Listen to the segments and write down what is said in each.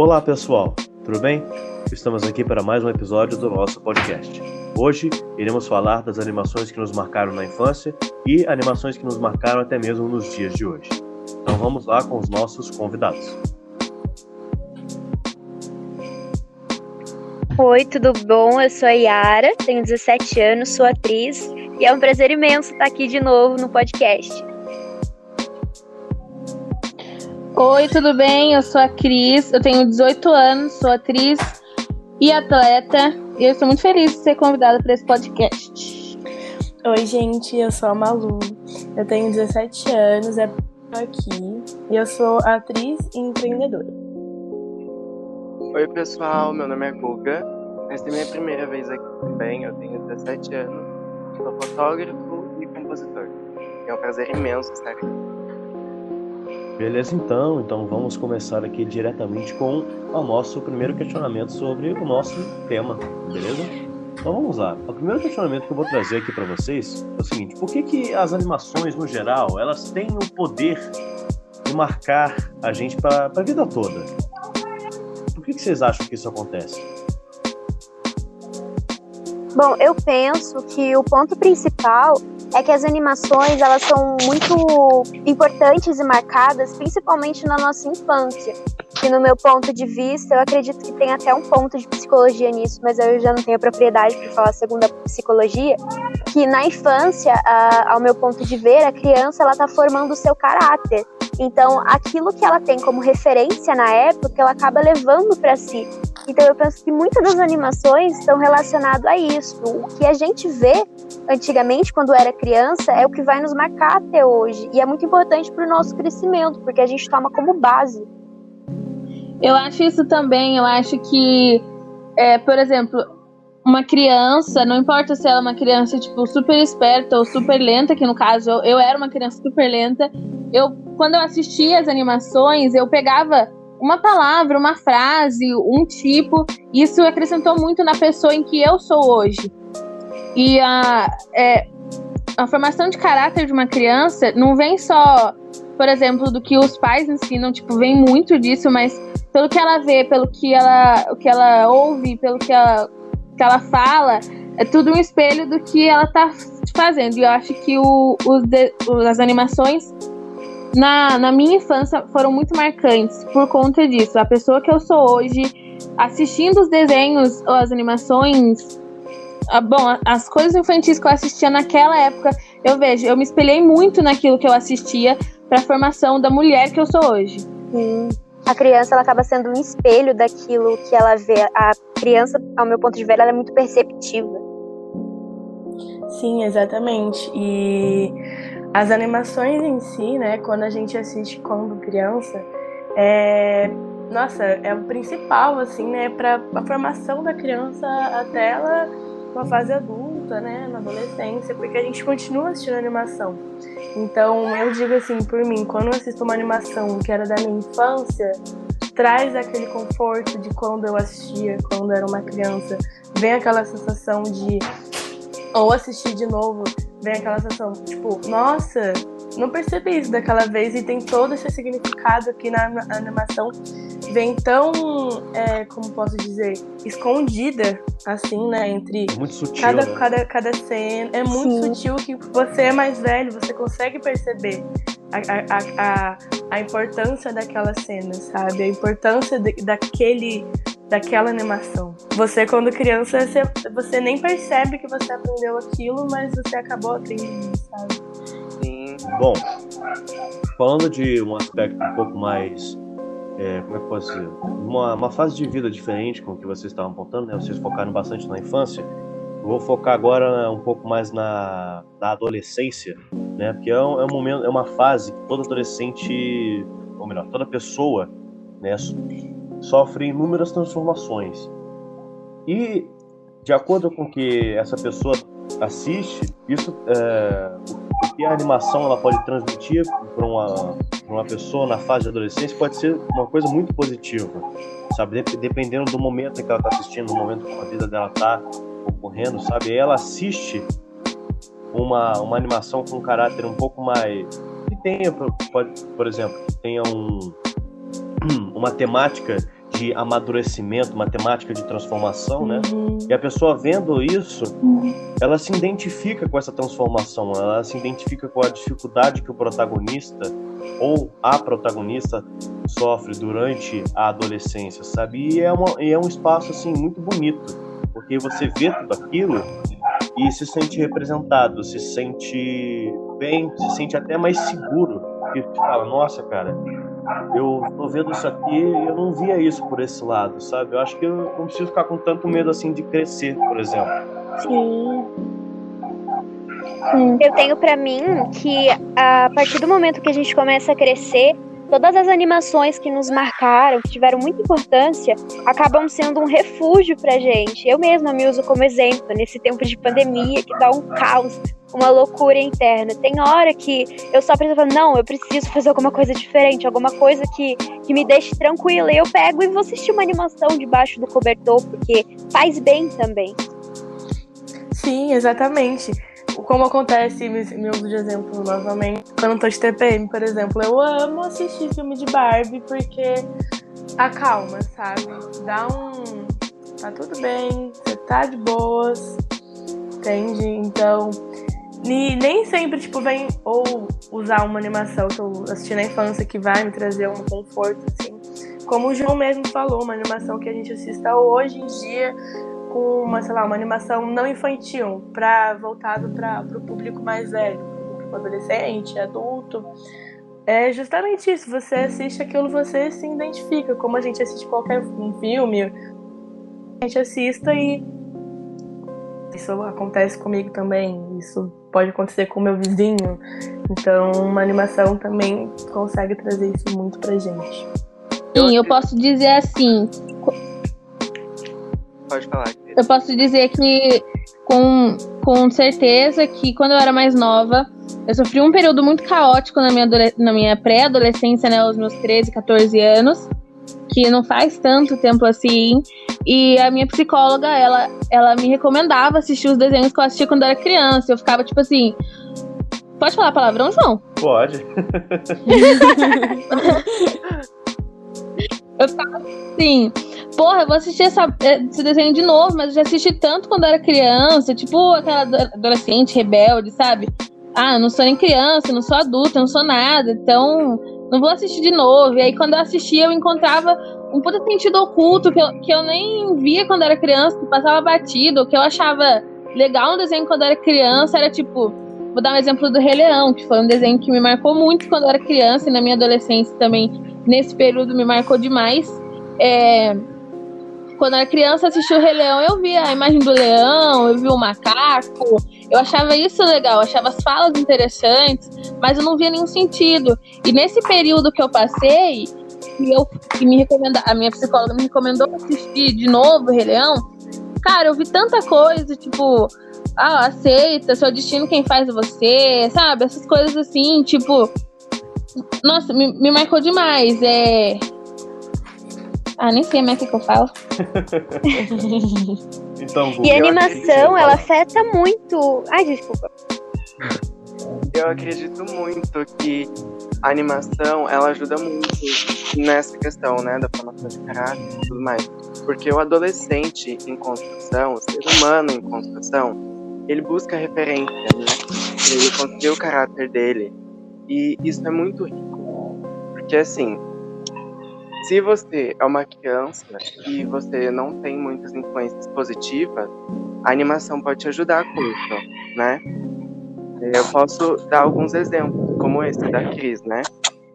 Olá pessoal, tudo bem? Estamos aqui para mais um episódio do nosso podcast. Hoje iremos falar das animações que nos marcaram na infância e animações que nos marcaram até mesmo nos dias de hoje. Então vamos lá com os nossos convidados. Oi, tudo bom? Eu sou a Yara, tenho 17 anos, sou atriz e é um prazer imenso estar aqui de novo no podcast. Oi, tudo bem? Eu sou a Cris, eu tenho 18 anos, sou atriz e atleta e eu estou muito feliz de ser convidada para esse podcast. Oi, gente, eu sou a Malu, eu tenho 17 anos, é aqui e eu sou atriz e empreendedora. Oi, pessoal, meu nome é Guga, essa é minha primeira vez aqui também, eu tenho 17 anos, sou fotógrafo e compositor. É um prazer imenso estar aqui. Beleza, então. Então vamos começar aqui diretamente com o nosso primeiro questionamento sobre o nosso tema, beleza? Então vamos lá. O primeiro questionamento que eu vou trazer aqui para vocês é o seguinte: por que, que as animações, no geral, elas têm o poder de marcar a gente para a vida toda? Por que, que vocês acham que isso acontece? Bom, eu penso que o ponto principal é que as animações elas são muito importantes e marcadas, principalmente na nossa infância. E no meu ponto de vista, eu acredito que tem até um ponto de psicologia nisso, mas eu já não tenho propriedade para falar segundo a psicologia, que na infância, ao meu ponto de ver, a criança ela está formando o seu caráter. Então, aquilo que ela tem como referência na época, ela acaba levando para si. Então, eu penso que muitas das animações estão relacionadas a isso. O que a gente vê antigamente, quando era criança, é o que vai nos marcar até hoje. E é muito importante para o nosso crescimento, porque a gente toma como base. Eu acho isso também. Eu acho que, é, por exemplo, uma criança, não importa se ela é uma criança tipo super esperta ou super lenta, que no caso eu, eu era uma criança super lenta, eu quando eu assistia as animações, eu pegava uma palavra, uma frase, um tipo, isso acrescentou muito na pessoa em que eu sou hoje. E a, é, a formação de caráter de uma criança não vem só, por exemplo, do que os pais ensinam, tipo, vem muito disso, mas pelo que ela vê, pelo que ela, o que ela ouve, pelo que ela, que ela fala, é tudo um espelho do que ela tá fazendo. E eu acho que o, os de, as animações na, na minha infância foram muito marcantes por conta disso. A pessoa que eu sou hoje, assistindo os desenhos ou as animações, ah, bom, as coisas infantis que eu assistia naquela época, eu vejo, eu me espelhei muito naquilo que eu assistia para a formação da mulher que eu sou hoje. Sim. A criança ela acaba sendo um espelho daquilo que ela vê. A criança, ao meu ponto de vista, ela é muito perceptiva. Sim, exatamente. E as animações em si, né, quando a gente assiste quando criança, é, nossa, é o principal, assim, né, para a formação da criança até ela uma fase adulta, né, na adolescência, porque a gente continua assistindo animação. Então, eu digo assim, por mim, quando eu assisto uma animação que era da minha infância, traz aquele conforto de quando eu assistia, quando era uma criança, vem aquela sensação de ou assistir de novo, vem aquela sensação, tipo, nossa, não percebi isso daquela vez e tem todo esse significado aqui na, na animação. Vem tão, é, como posso dizer, escondida, assim, né? Entre muito sutil, cada, né? cada, cada cena. É muito Sim. sutil que você é mais velho, você consegue perceber a, a, a, a importância daquela cena, sabe? A importância de, daquele daquela animação. Você, quando criança, você, você nem percebe que você aprendeu aquilo, mas você acabou aprendendo, sabe? Sim. Bom, falando de um aspecto um pouco mais. É, como é que eu posso dizer? Uma, uma fase de vida diferente com o que vocês estavam apontando, né? Vocês focaram bastante na infância. Eu vou focar agora um pouco mais na, na adolescência, né? Porque é um, é um momento, é uma fase que todo adolescente, ou melhor, toda pessoa, né, sofre inúmeras transformações. E, de acordo com que essa pessoa assiste, isso é, o que a animação ela pode transmitir para uma, uma pessoa na fase de adolescência pode ser uma coisa muito positiva, sabe? Dependendo do momento que ela está assistindo, do momento que a vida dela está ocorrendo, sabe? Ela assiste uma, uma animação com um caráter um pouco mais. que tenha, pode, por exemplo, que tenha um, uma temática de amadurecimento, uma temática de transformação, né? Uhum. E a pessoa vendo isso, uhum. ela se identifica com essa transformação, ela se identifica com a dificuldade que o protagonista ou a protagonista sofre durante a adolescência, sabe? E é, uma, e é um espaço assim muito bonito, porque você vê tudo aquilo e se sente representado, se sente bem, se sente até mais seguro. E fala, nossa, cara, eu tô vendo isso aqui e eu não via isso por esse lado, sabe? Eu acho que eu não preciso ficar com tanto medo assim de crescer, por exemplo. Sim. Eu tenho para mim que a partir do momento que a gente começa a crescer, todas as animações que nos marcaram, que tiveram muita importância, acabam sendo um refúgio pra gente. Eu mesma me uso como exemplo nesse tempo de pandemia que dá um caos, uma loucura interna. Tem hora que eu só preciso falar, não, eu preciso fazer alguma coisa diferente, alguma coisa que, que me deixe tranquila. E eu pego e vou assistir uma animação debaixo do cobertor, porque faz bem também. Sim, exatamente como acontece, me, uso de exemplo novamente, quando eu tô de TPM, por exemplo, eu amo assistir filme de Barbie porque acalma, sabe? Dá um. Tá tudo bem, você tá de boas, entende? Então, nem sempre, tipo, vem ou usar uma animação que eu assisti na infância que vai me trazer um conforto, assim. Como o João mesmo falou, uma animação que a gente assista hoje em dia com uma, sei lá, uma animação não infantil, para voltado para o público mais velho, público adolescente, adulto. É justamente isso, você assiste aquilo, você se identifica, como a gente assiste qualquer um filme, a gente assista e isso acontece comigo também, isso pode acontecer com o meu vizinho. Então, uma animação também consegue trazer isso muito pra gente. Sim, eu posso dizer assim, Pode falar. Eu posso dizer que, com, com certeza, que quando eu era mais nova, eu sofri um período muito caótico na minha, na minha pré-adolescência, né, aos meus 13, 14 anos, que não faz tanto tempo assim. E a minha psicóloga, ela, ela me recomendava assistir os desenhos que eu assistia quando eu era criança. Eu ficava tipo assim. Pode falar palavrão, João? Pode. eu ficava assim porra, eu vou assistir essa, esse desenho de novo, mas eu já assisti tanto quando era criança, tipo aquela adolescente rebelde, sabe? Ah, eu não sou nem criança, não sou adulta, não sou nada, então não vou assistir de novo. E aí quando eu assistia, eu encontrava um puta sentido oculto que eu, que eu nem via quando era criança, que passava batido, que eu achava legal um desenho quando era criança, era tipo, vou dar um exemplo do Rei Leão, que foi um desenho que me marcou muito quando era criança e na minha adolescência também, nesse período me marcou demais. É, quando era criança, assisti o Rei Leão, eu via a imagem do leão, eu via o macaco. Eu achava isso legal, achava as falas interessantes, mas eu não via nenhum sentido. E nesse período que eu passei, que eu que me recomenda, a minha psicóloga me recomendou assistir de novo o Rei Leão, cara, eu vi tanta coisa, tipo, ah, aceita, seu destino quem faz é você, sabe? Essas coisas assim, tipo. Nossa, me, me marcou demais. É, ah, nem sei mais o que, eu falo. então, e a animação, ela afeta muito. Ai, desculpa. Eu acredito muito que a animação, ela ajuda muito nessa questão, né, da formação de caráter e tudo mais. Porque o adolescente em construção, o ser humano em construção, ele busca referência, né? Ele construir o caráter dele. E isso é muito rico. Porque, assim, se você é uma criança e você não tem muitas influências positivas, a animação pode te ajudar com isso, né? Eu posso dar alguns exemplos, como esse da Cris, né?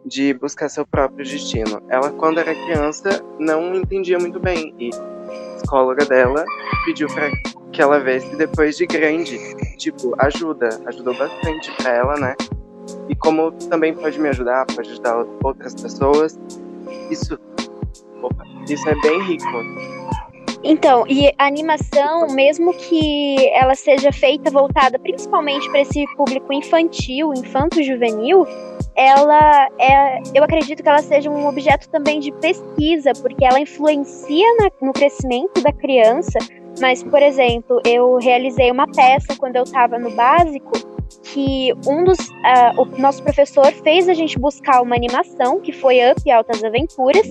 De buscar seu próprio destino. Ela, quando era criança, não entendia muito bem e a psicóloga dela pediu para que ela vesse depois de grande. Tipo, ajuda, ajudou bastante para ela, né? E como também pode me ajudar, pode ajudar outras pessoas, isso, isso é bem rico. Então, e a animação, mesmo que ela seja feita voltada principalmente para esse público infantil, infanto-juvenil, ela é, eu acredito que ela seja um objeto também de pesquisa, porque ela influencia na, no crescimento da criança. Mas, por exemplo, eu realizei uma peça quando eu estava no básico que um dos. Uh, o nosso professor fez a gente buscar uma animação, que foi Up Altas Aventuras,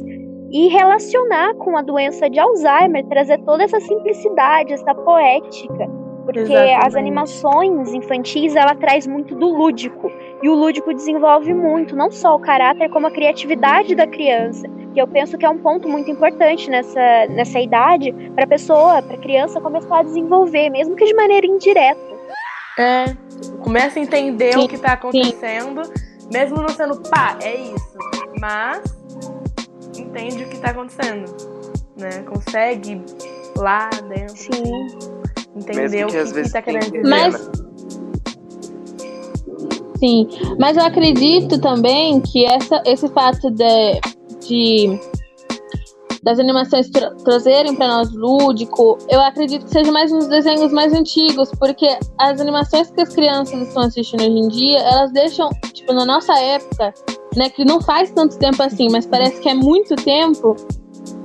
e relacionar com a doença de Alzheimer, trazer toda essa simplicidade, essa poética, porque Exatamente. as animações infantis ela traz muito do lúdico e o lúdico desenvolve muito não só o caráter como a criatividade da criança, que eu penso que é um ponto muito importante nessa nessa idade para a pessoa, para a criança começar a desenvolver, mesmo que de maneira indireta. É, começa a entender Sim, o que tá acontecendo, mesmo não sendo pá, é isso. Mas entende o que tá acontecendo, né? Consegue lá dentro Sim. entender Mesmo o que que, às que vezes tá querendo dizer. Mas- Sim, mas eu acredito também que essa, esse fato de, de das animações tra trazerem para nós lúdico, eu acredito que seja mais nos desenhos mais antigos, porque as animações que as crianças estão assistindo hoje em dia, elas deixam, tipo, na nossa época, né, que não faz tanto tempo assim, mas parece que é muito tempo,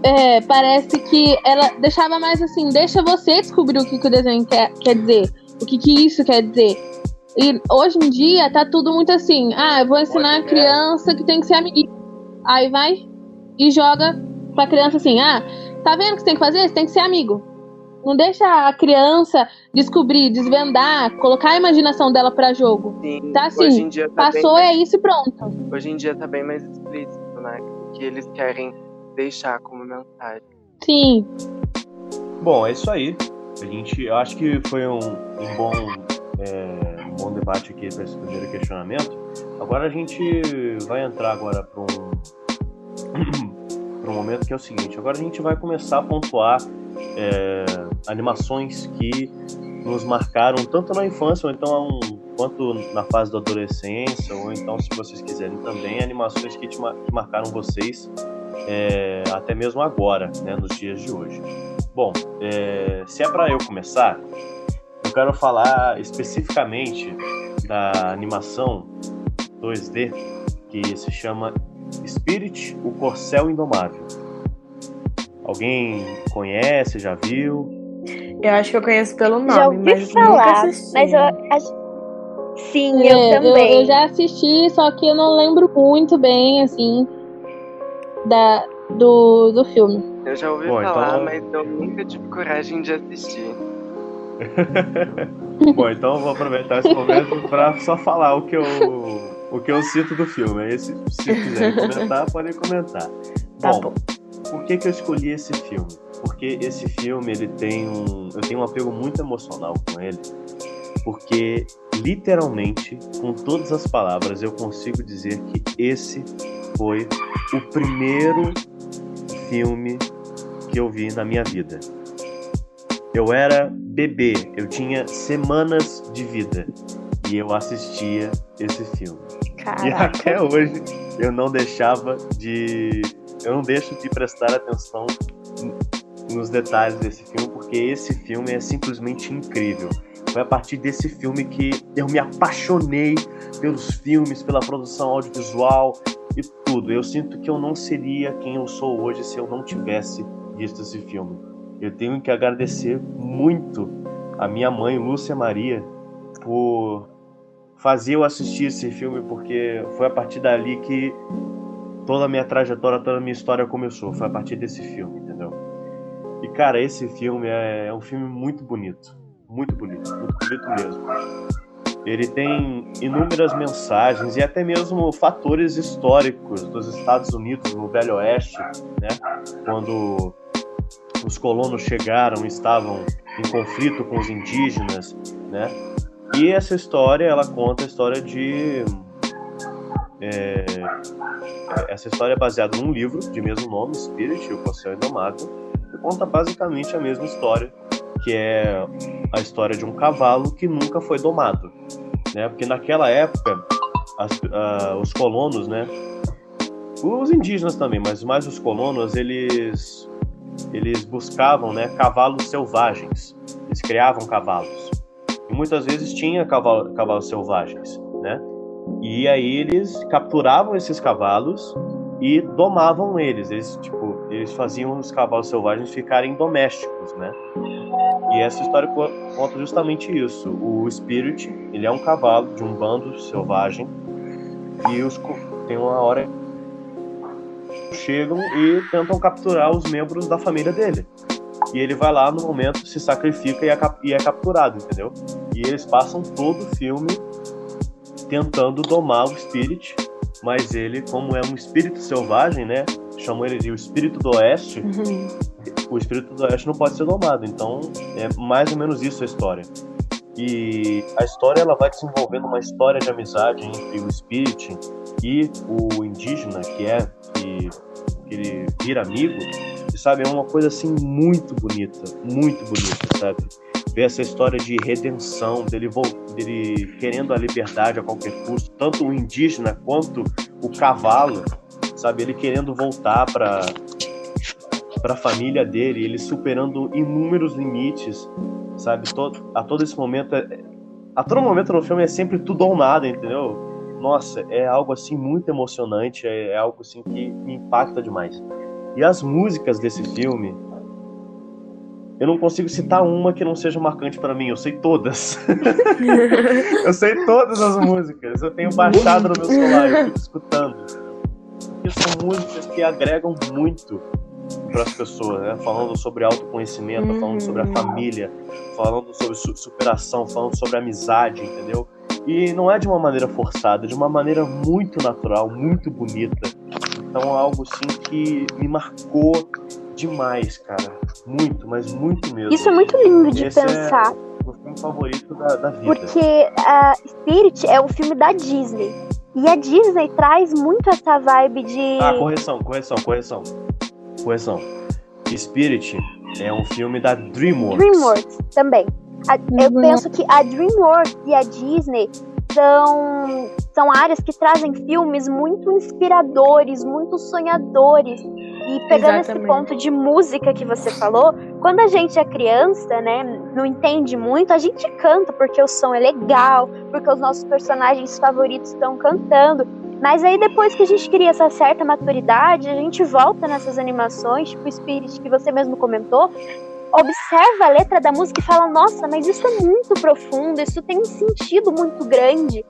é, parece que ela deixava mais assim, deixa você descobrir o que, que o desenho quer, quer dizer, o que, que isso quer dizer. E hoje em dia tá tudo muito assim, ah, eu vou ensinar a criança que tem que ser amigo. Aí vai e joga pra criança assim, ah, tá vendo o que você tem que fazer? Você tem que ser amigo. Não deixa a criança descobrir, desvendar, colocar a imaginação dela pra jogo. Sim, Tá assim, hoje em dia tá Passou, bem, é isso e pronto. hoje em dia tá bem mais explícito, né? O que eles querem deixar como mensagem. Sim, Bom, é isso aí. A gente, eu acho que foi um, um bom, é, um bom debate aqui para esse primeiro questionamento. Agora a gente vai entrar agora para um, pra um momento que é o seguinte. Agora a gente vai começar a pontuar é, animações que nos marcaram tanto na infância ou então quanto na fase da adolescência ou então se vocês quiserem também animações que, te, que marcaram vocês é, até mesmo agora, né, nos dias de hoje. Bom, é, se é para eu começar, eu quero falar especificamente da animação 2D que se chama Spirit, o Corcel Indomável. Alguém conhece, já viu? Eu acho que eu conheço pelo nome, Já ouvi mas nunca falar, assisti. mas eu acho... Sim, É, eu também. Eu, já assisti, só que eu não lembro muito bem, assim, da, do, do filme. Eu já ouvi Bom, falar, então- mas eu nunca tive coragem de assistir. Bom, então eu vou aproveitar esse momento para só falar o que eu o que eu cito do filme. Aí se, se quiserem comentar, podem comentar. Tá bom, bom. por que, que eu escolhi esse filme? Porque esse filme ele tem um eu tenho um apego muito emocional com ele, porque literalmente com todas as palavras eu consigo dizer que esse foi o primeiro filme que eu vi na minha vida. Eu era bebê, eu tinha semanas de vida e eu assistia esse filme. E Caraca. até hoje eu não deixava de. Eu não deixo de prestar atenção nos detalhes desse filme, porque esse filme é simplesmente incrível. Foi a partir desse filme que eu me apaixonei pelos filmes, pela produção audiovisual e tudo. Eu sinto que eu não seria quem eu sou hoje se eu não tivesse visto esse filme. Eu tenho que agradecer muito a minha mãe, Lúcia Maria, por fazer eu assistir esse filme, porque foi a partir dali que toda a minha trajetória, toda a minha história começou. Foi a partir desse filme, entendeu? E, cara, esse filme é, é um filme muito bonito. Muito bonito, muito bonito mesmo. Ele tem inúmeras mensagens e até mesmo fatores históricos dos Estados Unidos no Velho Oeste, né? Quando os colonos chegaram estavam em conflito com os indígenas, né? E essa história, ela conta a história de. é, essa história é baseada num livro de mesmo nome, Spirit, o Corcel Indomável, que conta basicamente a mesma história, que é a história de um cavalo que nunca foi domado. Né? Porque naquela época, as- ah, os colonos, né? Os indígenas também, mas mais os colonos, eles, eles buscavam né, cavalos selvagens. Eles criavam cavalos. E muitas vezes tinha cavalo, cavalos selvagens, né? E aí eles capturavam esses cavalos e domavam eles. Eles, tipo, eles faziam os cavalos selvagens ficarem domésticos, né? E essa história co- conta justamente isso. O Spirit, ele é um cavalo de um bando selvagem e os tem uma hora chegam e tentam capturar os membros da família dele. E ele vai lá no momento, se sacrifica e é, e é capturado, entendeu? E eles passam todo o filme tentando domar o Spirit, mas ele, como é um espírito selvagem, né? Chamam ele de o espírito do oeste. Uhum. O espírito do oeste não pode ser domado, então é mais ou menos isso a história. E a história ela vai desenvolvendo uma história de amizade entre o Spirit e o indígena, que é que, que ele vira amigo, sabe, é uma coisa assim muito bonita, muito bonita, sabe? Ver essa história de redenção, dele, dele querendo a liberdade a qualquer custo, tanto o indígena quanto o cavalo, sabe? Ele querendo voltar para para a família dele, ele superando inúmeros limites, sabe? Todo, a todo esse momento, é, a todo momento no filme é sempre tudo ou nada, entendeu? Nossa, é algo assim muito emocionante, é, é algo assim que me impacta demais. E as músicas desse filme, eu não consigo citar uma que não seja marcante para mim, eu sei todas. eu sei todas as músicas, eu tenho baixado no meu celular, eu fico escutando. Porque são músicas que agregam muito para as pessoas, né? Falando sobre autoconhecimento, uhum. falando sobre a família, falando sobre superação, falando sobre amizade, entendeu? E não é de uma maneira forçada, é de uma maneira muito natural, muito bonita. Então é algo assim que me marcou demais, cara. Muito, mas muito mesmo. Isso é muito lindo de Esse é pensar. É o filme favorito da, da vida. Porque uh, Spirit é um filme da Disney. E a Disney traz muito essa vibe de. Ah, correção, correção, correção correção. Spirit é um filme da DreamWorks. DreamWorks também. A, eu uhum. penso que a DreamWorks e a Disney são, são áreas que trazem filmes muito inspiradores, muito sonhadores. E pegando Exatamente. esse ponto de música que você falou, quando a gente é criança, né, não entende muito, a gente canta porque o som é legal, porque os nossos personagens favoritos estão cantando. Mas aí depois que a gente cria essa certa maturidade, a gente volta nessas animações, tipo Spirit que você mesmo comentou, observa a letra da música e fala: "Nossa, mas isso é muito profundo, isso tem um sentido muito grande".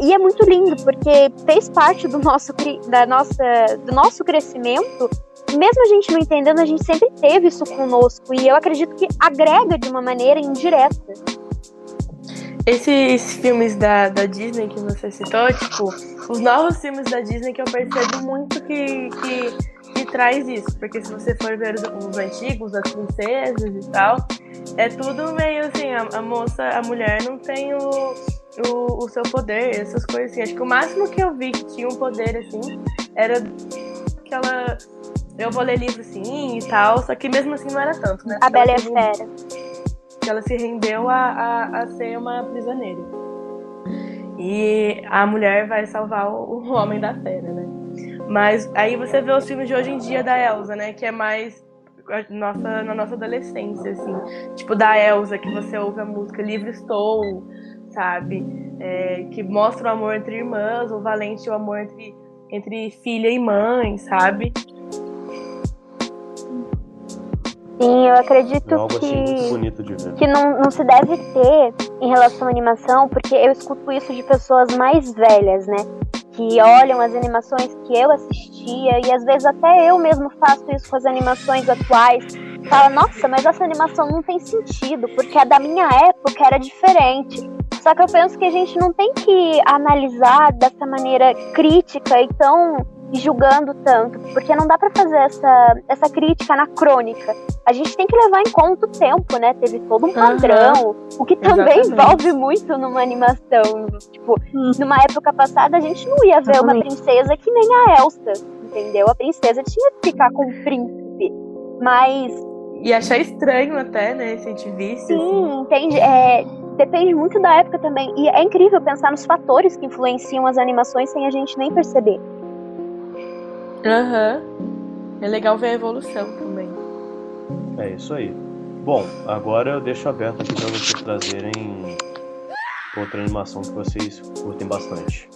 E é muito lindo porque fez parte do nosso da nossa do nosso crescimento. Mesmo a gente não entendendo, a gente sempre teve isso conosco e eu acredito que agrega de uma maneira indireta. Esses filmes da, da Disney que você citou, tipo, os novos filmes da Disney que eu percebo muito que, que, que traz isso. Porque se você for ver os, os antigos, das princesas e tal, é tudo meio assim, a, a moça, a mulher não tem o, o, o, seu poder, essas coisas assim. Acho que o máximo que eu vi que tinha um poder assim era que ela. Eu vou ler livro sim e tal, só que mesmo assim não era tanto, né? A Bela e a Fera que ela se rendeu a, a, a, ser uma prisioneira. E a mulher vai salvar o, o homem da fera, né? Mas aí você vê os filmes de hoje em dia da Elsa, né? Que é mais nossa, na nossa adolescência, assim. Tipo, da Elsa, que você ouve a música Livre Estou, sabe? É, que mostra o amor entre irmãs, o valente o amor entre, entre filha e mãe, sabe? Sim, eu acredito é que, que não, não se deve ter em relação à animação, porque eu escuto isso de pessoas mais velhas, né? Que olham as animações que eu assistia, e às vezes até eu mesmo faço isso com as animações atuais. Fala, nossa, mas essa animação não tem sentido, porque a da minha época era diferente. Só que eu penso que a gente não tem que analisar dessa maneira crítica e tão julgando tanto, porque não dá para fazer essa, essa crítica anacrônica. A gente tem que levar em conta o tempo, né? Teve todo um padrão, uhum. o que também Exatamente. envolve muito numa animação. Tipo, uhum. numa época passada a gente não ia ver Exatamente. uma princesa que nem a Elsa, entendeu? A princesa tinha que ficar com o príncipe. Mas. E achar estranho até, né? Se a gente visse. Sim, assim. entende? É, depende muito da época também. E é incrível pensar nos fatores que influenciam as animações sem a gente nem perceber. Aham. Uhum. É legal ver a evolução também. É isso aí. Bom, agora eu deixo aberto aqui para vocês trazerem outra animação que vocês curtem bastante.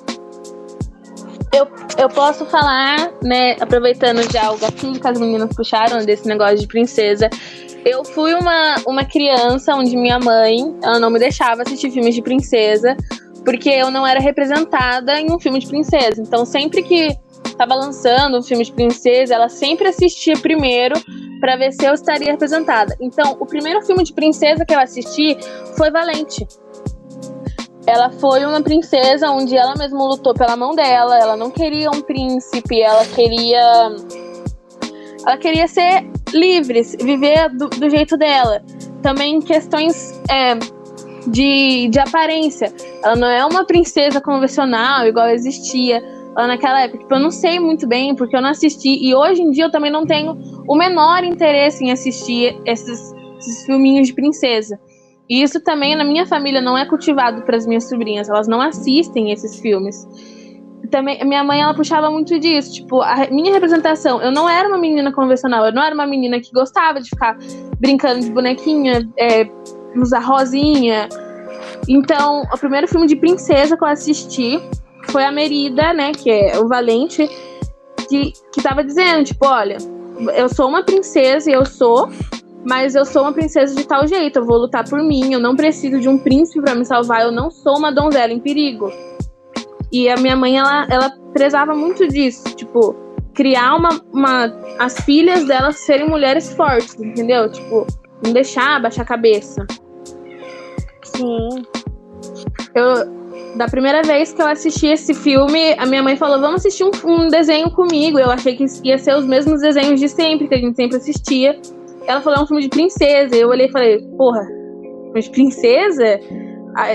Eu, eu posso falar, né, aproveitando já o gatinho que as meninas puxaram desse negócio de princesa. Eu fui uma, uma criança onde minha mãe, ela não me deixava assistir filmes de princesa, porque eu não era representada em um filme de princesa. Então, sempre que tava lançando um filme de princesa, ela sempre assistia primeiro para ver se eu estaria representada. Então, o primeiro filme de princesa que eu assisti foi Valente. Ela foi uma princesa onde ela mesma lutou pela mão dela, ela não queria um príncipe, ela queria ela queria ser livre, viver do, do jeito dela. Também questões é, de, de aparência. Ela não é uma princesa convencional, igual existia lá naquela época. Tipo, eu não sei muito bem, porque eu não assisti. E hoje em dia eu também não tenho o menor interesse em assistir esses, esses filminhos de princesa. E isso também na minha família não é cultivado para as minhas sobrinhas. Elas não assistem esses filmes. Também, minha mãe ela puxava muito disso, tipo, a minha representação, eu não era uma menina convencional, eu não era uma menina que gostava de ficar brincando de bonequinha, é, usar rosinha. Então, o primeiro filme de princesa que eu assisti foi a Merida, né, que é o Valente, que, que tava dizendo, tipo, olha, eu sou uma princesa e eu sou, mas eu sou uma princesa de tal jeito, eu vou lutar por mim, eu não preciso de um príncipe para me salvar, eu não sou uma donzela em perigo. E a minha mãe, ela, ela prezava muito disso, tipo, criar uma, uma as filhas dela serem mulheres fortes, entendeu? Tipo, não deixar baixar a cabeça. Sim. Eu, da primeira vez que eu assisti esse filme, a minha mãe falou: vamos assistir um, um, desenho comigo. Eu achei que ia ser os mesmos desenhos de sempre, que a gente sempre assistia. Ela falou: é um filme de princesa. Eu olhei e falei: porra, de princesa?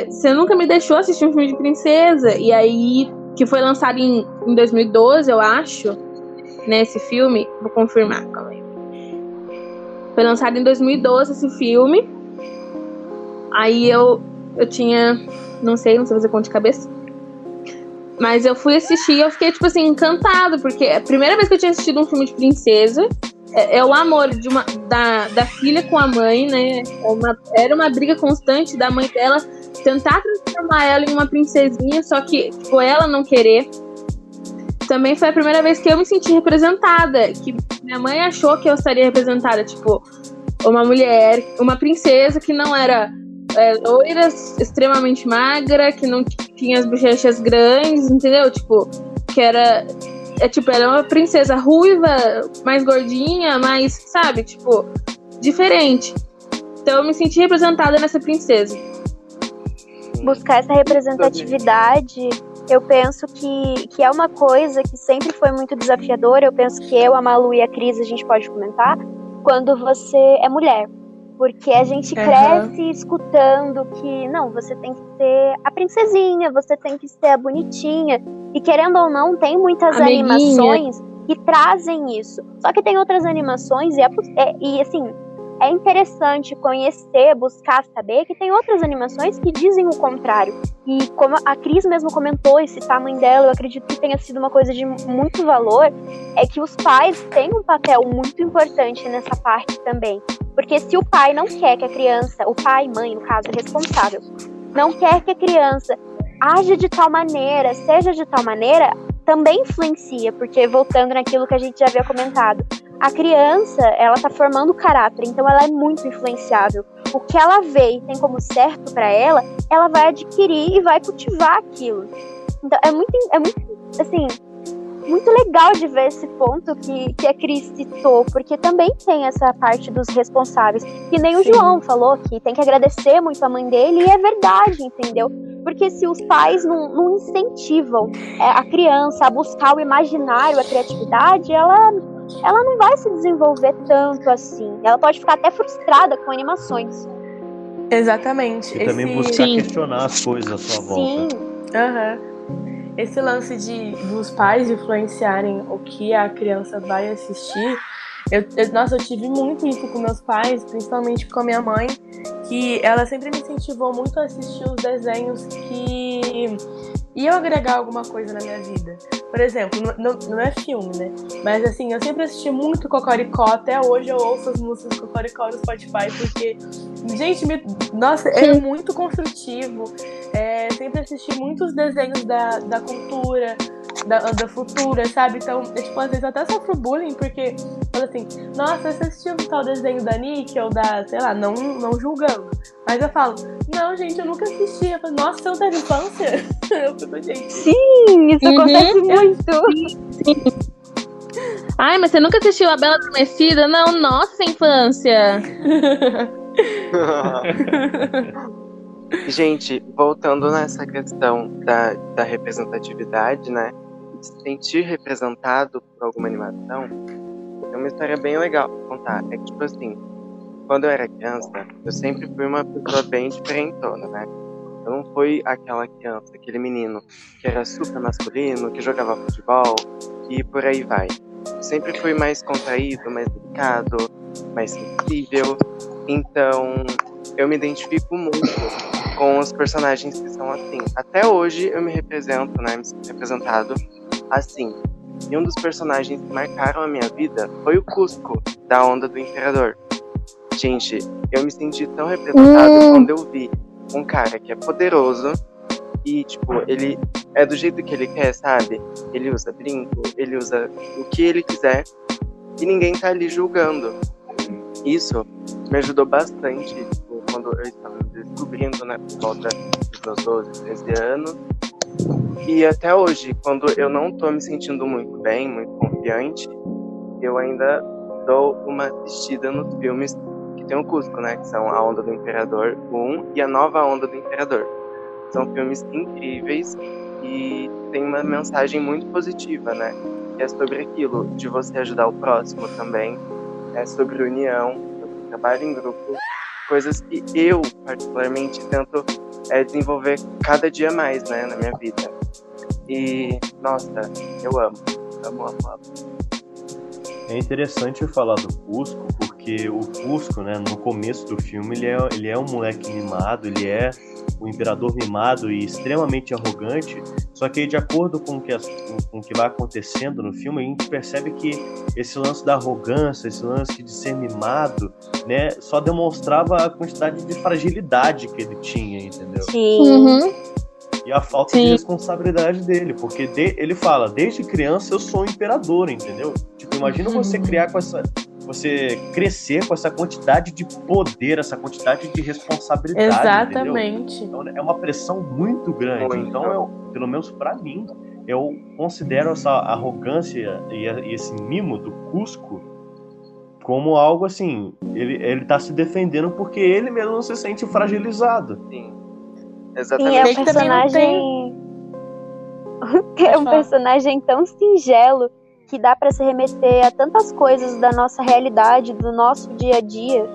Você nunca me deixou assistir um filme de princesa. E aí, que foi lançado em, em 2012, eu acho, né? Esse filme. Vou confirmar, calma aí. Foi lançado em 2012 esse filme. Aí eu, eu tinha, não sei, não sei fazer conta de cabeça. Mas eu fui assistir e eu fiquei, tipo assim, encantado, porque a primeira vez que eu tinha assistido um filme de princesa é, é o amor de uma, da, da filha com a mãe, né? É uma, era uma briga constante da mãe dela tentar transformar ela em uma princesinha, só que, tipo, ela não querer. Também foi a primeira vez que eu me senti representada, que minha mãe achou que eu estaria representada, tipo, uma mulher, uma princesa que não era é, loira, extremamente magra, que não tinha as bochechas grandes, entendeu? Tipo, que era. É tipo, era uma princesa ruiva, mais gordinha, mais, sabe, tipo, diferente. Então eu me senti representada nessa princesa. Buscar essa representatividade, eu penso que, que é uma coisa que sempre foi muito desafiadora. Eu penso que eu, a Malu e a Cris, a gente pode comentar, quando você é mulher porque a gente uhum. cresce escutando que, não, você tem que ser a princesinha, você tem que ser a bonitinha. E querendo ou não, tem muitas Amiguinha. animações que trazem isso. Só que tem outras animações, e, é, é, e assim, é interessante conhecer, buscar saber que tem outras animações que dizem o contrário. E como a Cris mesmo comentou, esse tamanho dela, eu acredito que tenha sido uma coisa de muito valor, é que os pais têm um papel muito importante nessa parte também. Porque se o pai não quer que a criança, o pai, mãe, no caso, responsável, não quer que a criança age de tal maneira, seja de tal maneira, também influencia, porque voltando naquilo que a gente já havia comentado, a criança, ela tá formando caráter, então ela é muito influenciável. O que ela vê e tem como certo para ela, ela vai adquirir e vai cultivar aquilo. Então é muito, é muito, assim, muito legal de ver esse ponto que, que a Cris citou, porque também tem essa parte dos responsáveis. Que nem Sim. o João falou que tem que agradecer muito a mãe dele, e é verdade, entendeu? Porque se os pais não, não incentivam é, a criança a buscar o imaginário, a criatividade, ela ela não vai se desenvolver tanto assim. Ela pode ficar até frustrada com animações. Exatamente. E Esse... também buscar Sim. questionar as coisas à sua volta. Sim. Uhum. Esse lance de dos pais influenciarem o que a criança vai assistir. Eu, eu, nossa, eu tive muito isso com meus pais, principalmente com a minha mãe, que ela sempre me incentivou muito a assistir os desenhos que iam agregar alguma coisa na minha vida. Por exemplo, não, não é filme, né? Mas assim, eu sempre assisti muito Cocoricó, até hoje eu ouço as músicas Cocoricó no Spotify, porque, gente, me, nossa, é muito construtivo. É, sempre assisti muitos desenhos da, da cultura, da, da futura, sabe? Então, eu, tipo, às vezes eu até sofro bullying, porque fala assim, nossa, você assistiu um tal desenho da Nick ou da, sei lá, não, não julgando. Mas eu falo, não, gente, eu nunca assisti. Eu falo, nossa, você não teve infância? Eu fico, gente. Sim, isso Uhum. acontece muito. Sim. Ai, mas você nunca assistiu A Bela Adormecida? Não, nossa infância. Gente, voltando nessa questão da, da representatividade, né? De se sentir representado por alguma animação, é uma história bem legal pra contar. É que, tipo assim, quando eu era criança, eu sempre fui uma pessoa bem diferentona, né? Eu não fui aquela criança, aquele menino que era super masculino, que jogava futebol e por aí vai. Eu sempre fui mais contraído, mais delicado, mais sensível. Então, eu me identifico muito com os personagens que são assim. Até hoje eu me represento, né? Me sinto representado assim. E um dos personagens que marcaram a minha vida foi o Cusco, da Onda do Imperador. Gente, eu me senti tão representado Hum. quando eu vi um cara que é poderoso e, tipo, ele é do jeito que ele quer, sabe? Ele usa brinco, ele usa o que ele quiser e ninguém tá ali julgando. Isso me ajudou bastante, tipo, quando eu estava descobrindo, né, por volta dos meus 12, 13 anos. E até hoje, quando eu não tô me sentindo muito bem, muito confiante, eu ainda dou uma assistida nos filmes que tem o Cusco, né, que são A Onda do Imperador 1 e A Nova Onda do Imperador. São filmes incríveis e tem uma mensagem muito positiva, né, que é sobre aquilo, de você ajudar o próximo também, é sobre união, sobre trabalho em grupo, coisas que eu, particularmente, tento é, desenvolver cada dia mais, né, na minha vida. E, nossa, eu amo, amo, amo, amo. É interessante falar do Cusco, porque o Cusco, né, no começo do filme, ele é, ele é um moleque mimado, ele é o imperador mimado e extremamente arrogante, só que de acordo com o que, com o que vai acontecendo no filme, a gente percebe que esse lance da arrogância, esse lance de ser mimado, né, só demonstrava a quantidade de fragilidade que ele tinha, entendeu? Sim. Uhum. E a falta Sim. de responsabilidade dele, porque de- ele fala, desde criança eu sou um imperador, entendeu? Tipo, imagina você Uhum. criar com essa. Você crescer com essa quantidade de poder, essa quantidade de responsabilidade. Entendeu? Exatamente. Então é uma pressão muito grande. Muito. Então, eu, pelo menos pra mim, eu considero essa arrogância e, e esse mimo do Cusco como algo assim. Ele, ele tá se defendendo porque ele mesmo não se sente fragilizado. Sim. Sim, é Exatamente. um Ele também não personagem. é um personagem tão singelo que dá pra se remeter a tantas coisas da nossa realidade, do nosso dia a dia.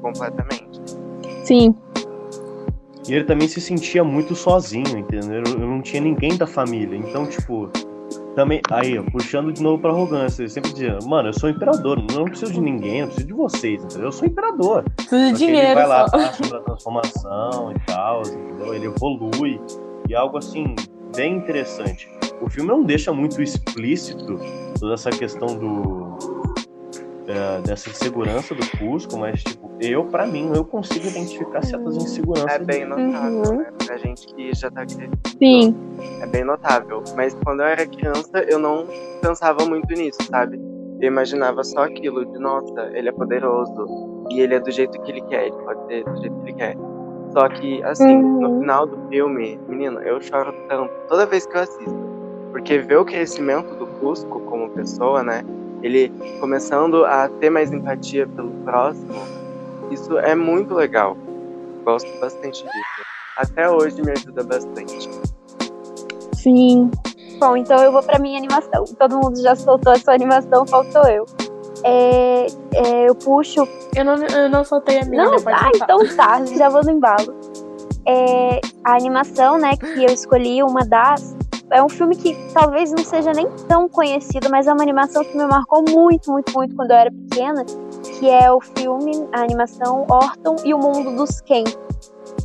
Completamente. Sim. E ele também se sentia muito sozinho, entendeu? Eu não tinha ninguém da família. Então, tipo, também. Aí, ó, puxando de novo pra arrogância. Ele sempre dizia, mano, eu sou imperador, eu não preciso de ninguém, eu preciso de vocês, entendeu? Eu sou imperador. Preciso de que ele dinheiro vai lá, só. fala sobre a transformação e tal, entendeu? Ele evolui. E é algo assim, bem interessante. O filme não deixa muito explícito toda essa questão do. é, dessa insegurança do Cusco, mas, tipo, eu, pra mim, eu consigo identificar certas inseguranças É bem notável, Uhum. né? Pra gente que já tá crescendo. Sim. É bem notável. Mas quando eu era criança, eu não pensava muito nisso, sabe? Eu imaginava só aquilo de, nossa, ele é poderoso. E ele é do jeito que ele quer, ele pode ser do jeito que ele quer. Só que, assim, no Uhum. final do filme, menino, eu choro tanto toda vez que eu assisto. Porque ver o crescimento do Cusco como pessoa, né? Ele começando a ter mais empatia pelo próximo, isso é muito legal. Gosto bastante disso. Até hoje me ajuda bastante. Sim. Bom, então eu vou pra minha animação. Todo mundo já soltou a sua animação, faltou eu. É, é, eu puxo Eu não, eu não soltei a minha, Não, soltar. então tá, já vou no embalo. É, a animação, né, que eu escolhi, uma das. É um filme que talvez não seja nem tão conhecido, mas é uma animação que me marcou muito, muito, muito quando eu era pequena, que é o filme, a animação Orton e o Mundo dos Ken.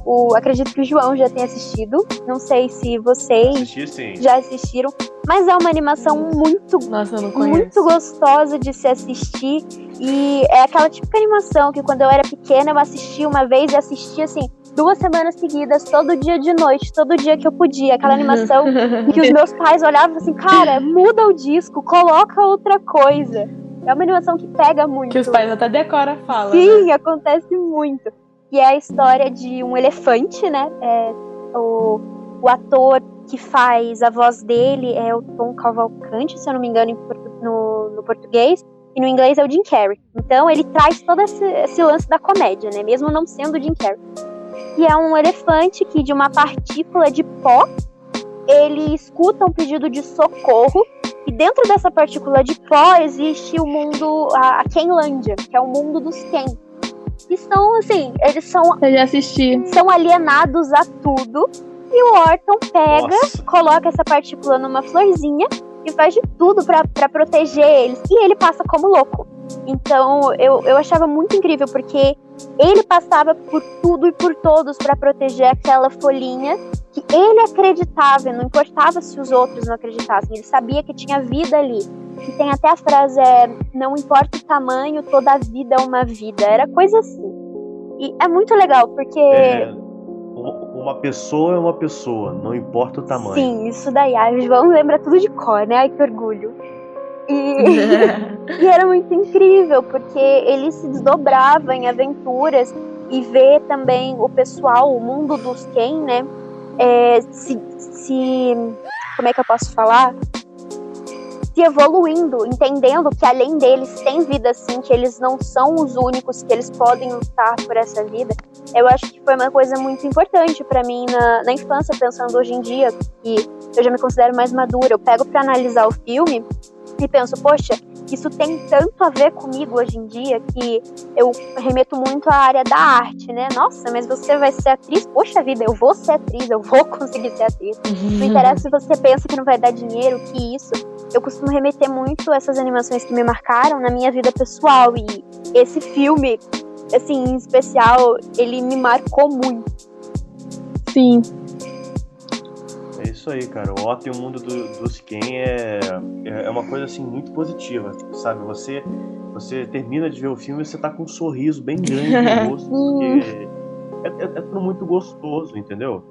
O, acredito que o João já tenha assistido. Não sei se vocês Assistir sim. já assistiram, mas é uma animação muito Nossa, muito gostosa de se assistir. E é aquela típica animação que quando eu era pequena eu assisti uma vez e assisti assim, duas semanas seguidas, todo dia de noite, todo dia que eu podia. Aquela animação que os meus pais olhavam assim, cara, muda o disco, coloca outra coisa. É uma animação que pega muito. Que os pais até decoram a fala. Sim, né? acontece muito. E é a história de um elefante, né? É, o, o ator que faz a voz dele é o Tom Cavalcante, se eu não me engano, no, no português. E no inglês é o Jim Carrey. Então ele traz todo esse, esse lance da comédia, né? Mesmo não sendo o Jim Carrey. E é um elefante que, de uma partícula de pó, ele escuta um pedido de socorro e dentro dessa partícula de pó existe o mundo, a, a Kenlândia, que é o mundo dos Ken. E são, assim, eles são. Eu já assisti. São alienados a tudo. E o Orton pega, Nossa. coloca essa partícula numa florzinha e faz de tudo para proteger eles. E ele passa como louco. Então eu, eu achava muito incrível, porque ele passava por tudo e por todos para proteger aquela folhinha que ele acreditava, não importava se os outros não acreditassem, ele sabia que tinha vida ali. E tem até a frase: é, não importa o tamanho, toda vida é uma vida. Era coisa assim. E é muito legal, porque. É, uma pessoa é uma pessoa, não importa o tamanho. Sim, isso daí. A João lembra tudo de cor, né? Ai, que orgulho. E, e era muito incrível, porque ele se desdobrava em aventuras e ver também o pessoal, o mundo dos Ken, né? É, se, se. Como é que eu posso falar? Se evoluindo, entendendo que além deles tem vida sim, que eles não são os únicos, que eles podem lutar por essa vida. Eu acho que foi uma coisa muito importante para mim na, na infância, pensando hoje em dia, que eu já me considero mais madura. Eu pego para analisar o filme e penso, poxa, isso tem tanto a ver comigo hoje em dia que eu remeto muito à área da arte, né? Nossa, mas você vai ser atriz? Poxa vida, eu vou ser atriz, eu vou conseguir ser atriz. Uhum. Não interessa se você pensa que não vai dar dinheiro, que isso. Eu costumo remeter muito essas animações que me marcaram na minha vida pessoal e esse filme, assim, em especial, ele me marcou muito. Sim, isso aí, cara. O Otto e o mundo do, dos Ken é, é uma coisa assim muito positiva, sabe? Você você termina de ver o filme e você tá com um sorriso bem grande no rosto, porque é, é, é, tudo muito gostoso, entendeu?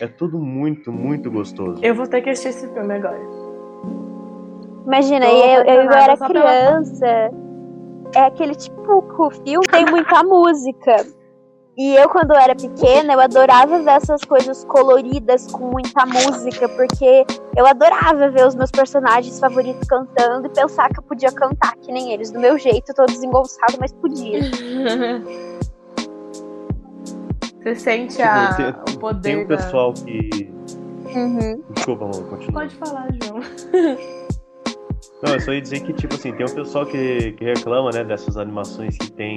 É tudo muito, muito gostoso. Eu vou ter que assistir esse filme agora. Imagina, eu, eu, eu era criança. É aquele tipo de filme tem muita música. E eu, quando eu era pequena, eu adorava ver essas coisas coloridas com muita música, porque eu adorava ver os meus personagens favoritos cantando e pensar que eu podia cantar que nem eles, do meu jeito, todo desengonçado, mas podia. Você sente a, tem, o poder. Tem um pessoal que. Uhum. Desculpa, amor, continua. Pode falar, João. Não, eu só ia dizer que, tipo assim, tem um pessoal que, que reclama, né, dessas animações que tem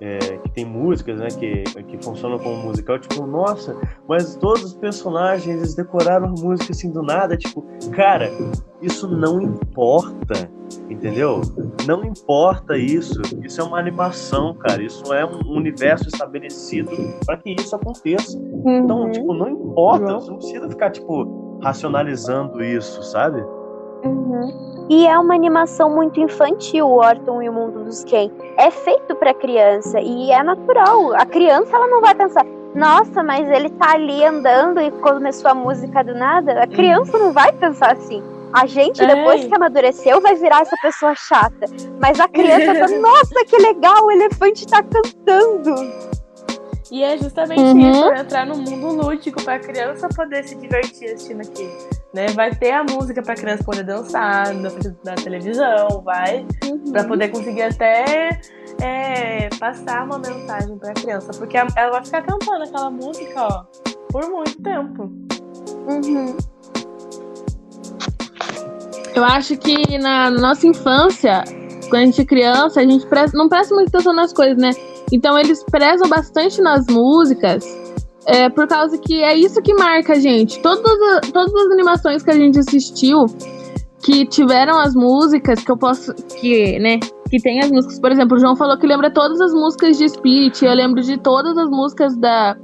é, que tem músicas, né, que, que funcionam como musical, tipo, nossa, mas todos os personagens eles decoraram a música assim do nada, tipo, cara, isso não importa, entendeu? Não importa isso, isso é uma animação, cara, isso é um universo estabelecido para que isso aconteça. Então, uhum. Então, tipo, não importa, você não precisa ficar, tipo, racionalizando isso, sabe? Uhum. E é uma animação muito infantil, o Orton e o Mundo dos Ken. É feito para criança e é natural. A criança ela não vai pensar, nossa, mas ele tá ali andando e começou a música do nada. A criança não vai pensar assim. A gente, depois é. que amadureceu, vai virar essa pessoa chata. Mas a criança fala, nossa, que legal, o elefante tá cantando. E é justamente uhum. isso, entrar no mundo lúdico para a criança poder se divertir assistindo aquilo. Né? Vai ter a música para a criança poder dançar na, na televisão, vai, uhum. para poder conseguir até é, passar uma mensagem para a criança, porque ela vai ficar cantando aquela música ó, por muito tempo. Uhum. Eu acho que na nossa infância, quando a gente é criança, a gente não presta muita atenção nas coisas, né? Então eles prezam bastante nas músicas, é, por causa que é isso que marca a gente. Todas, todas as animações que a gente assistiu, que tiveram as músicas, que eu posso. que, né? Que tem as músicas. Por exemplo, o João falou que lembra todas as músicas de Spirit. Eu lembro de todas as músicas da,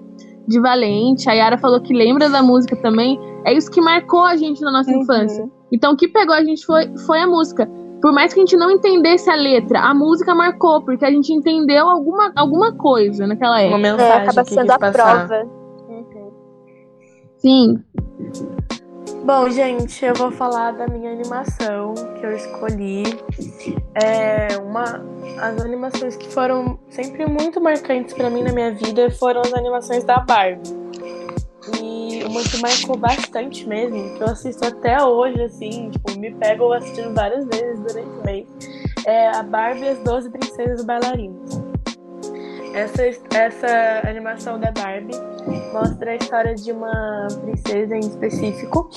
de Valente. A Yara falou que lembra da música também. É isso que marcou a gente na nossa uhum. infância. Então, o que pegou a gente foi, foi a música. Por mais que a gente não entendesse a letra, a música marcou, porque a gente entendeu alguma, alguma coisa naquela época. Uma É, mensagem acaba que sendo a passar. prova. Uhum. Sim. Bom, gente, eu vou falar da minha animação que eu escolhi. É uma as animações que foram sempre muito marcantes pra mim na minha vida foram as animações da Barbie. Uma que marcou bastante mesmo, que eu assisto até hoje, assim, tipo, me pego assistindo várias vezes durante o mês, é a Barbie e as 12 Princesas Bailarinas. Essa, essa animação da Barbie mostra a história de uma princesa em específico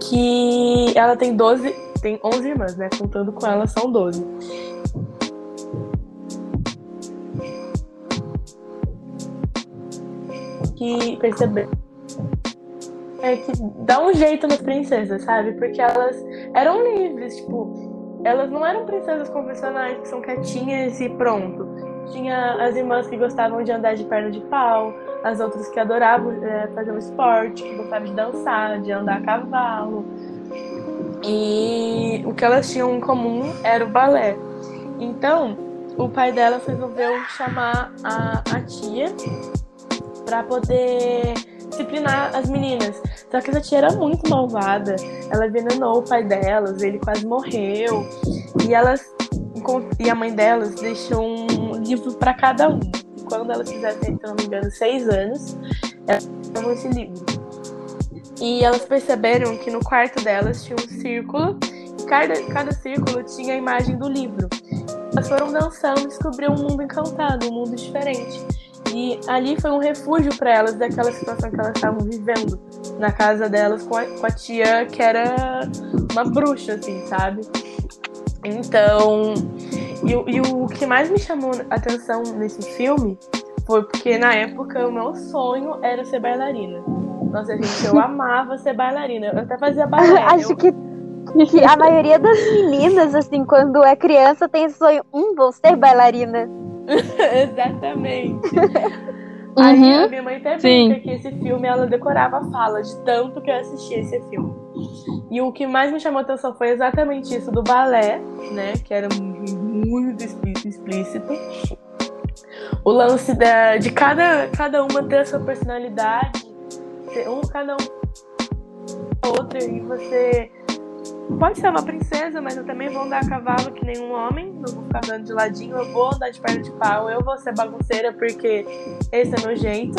que ela tem 12, tem 11 irmãs, né? Contando com ela são 12. Que perceber é que dá um jeito nas princesas, sabe? Porque elas eram livres, tipo, elas não eram princesas convencionais que são quietinhas e pronto. Tinha as irmãs que gostavam de andar de perna de pau, as outras que adoravam é, fazer um esporte, que gostavam de dançar, de andar a cavalo. E o que elas tinham em comum era o balé. Então, o pai delas resolveu chamar a, a tia para poder disciplinar as meninas. Só que essa tia era muito malvada. Ela envenenou o pai delas, ele quase morreu. E elas e a mãe delas deixou um livro para cada um. E quando elas fizessem, se não me engano, seis anos, elas davam esse livro. E elas perceberam que no quarto delas tinha um círculo, e cada, cada círculo tinha a imagem do livro. Elas foram dançando e descobriram um mundo encantado, um mundo diferente. E ali foi um refúgio para elas daquela situação que elas estavam vivendo na casa delas com a, com a tia que era uma bruxa, assim, sabe? Então, e, e, o que mais me chamou a atenção nesse filme foi porque na época o meu sonho era ser bailarina. Nossa, gente, eu amava ser bailarina. Eu até fazia balé. Acho eu... que, que a maioria das meninas, assim, quando é criança, tem esse sonho, hum, vou ser bailarina. Exatamente. Aí Uhum. a minha mãe até Sim. brinca que esse filme ela decorava a fala de tanto que eu assisti esse filme. E o que mais me chamou a atenção foi exatamente isso do balé, né? Que era muito explí- explícito. O lance da, de cada, cada uma ter a sua personalidade, um, cada um outra, e você pode ser uma princesa, mas eu também vou andar a cavalo que nem um homem, não vou ficar andando de ladinho, eu vou andar de perna de pau, eu vou ser bagunceira porque esse é meu jeito.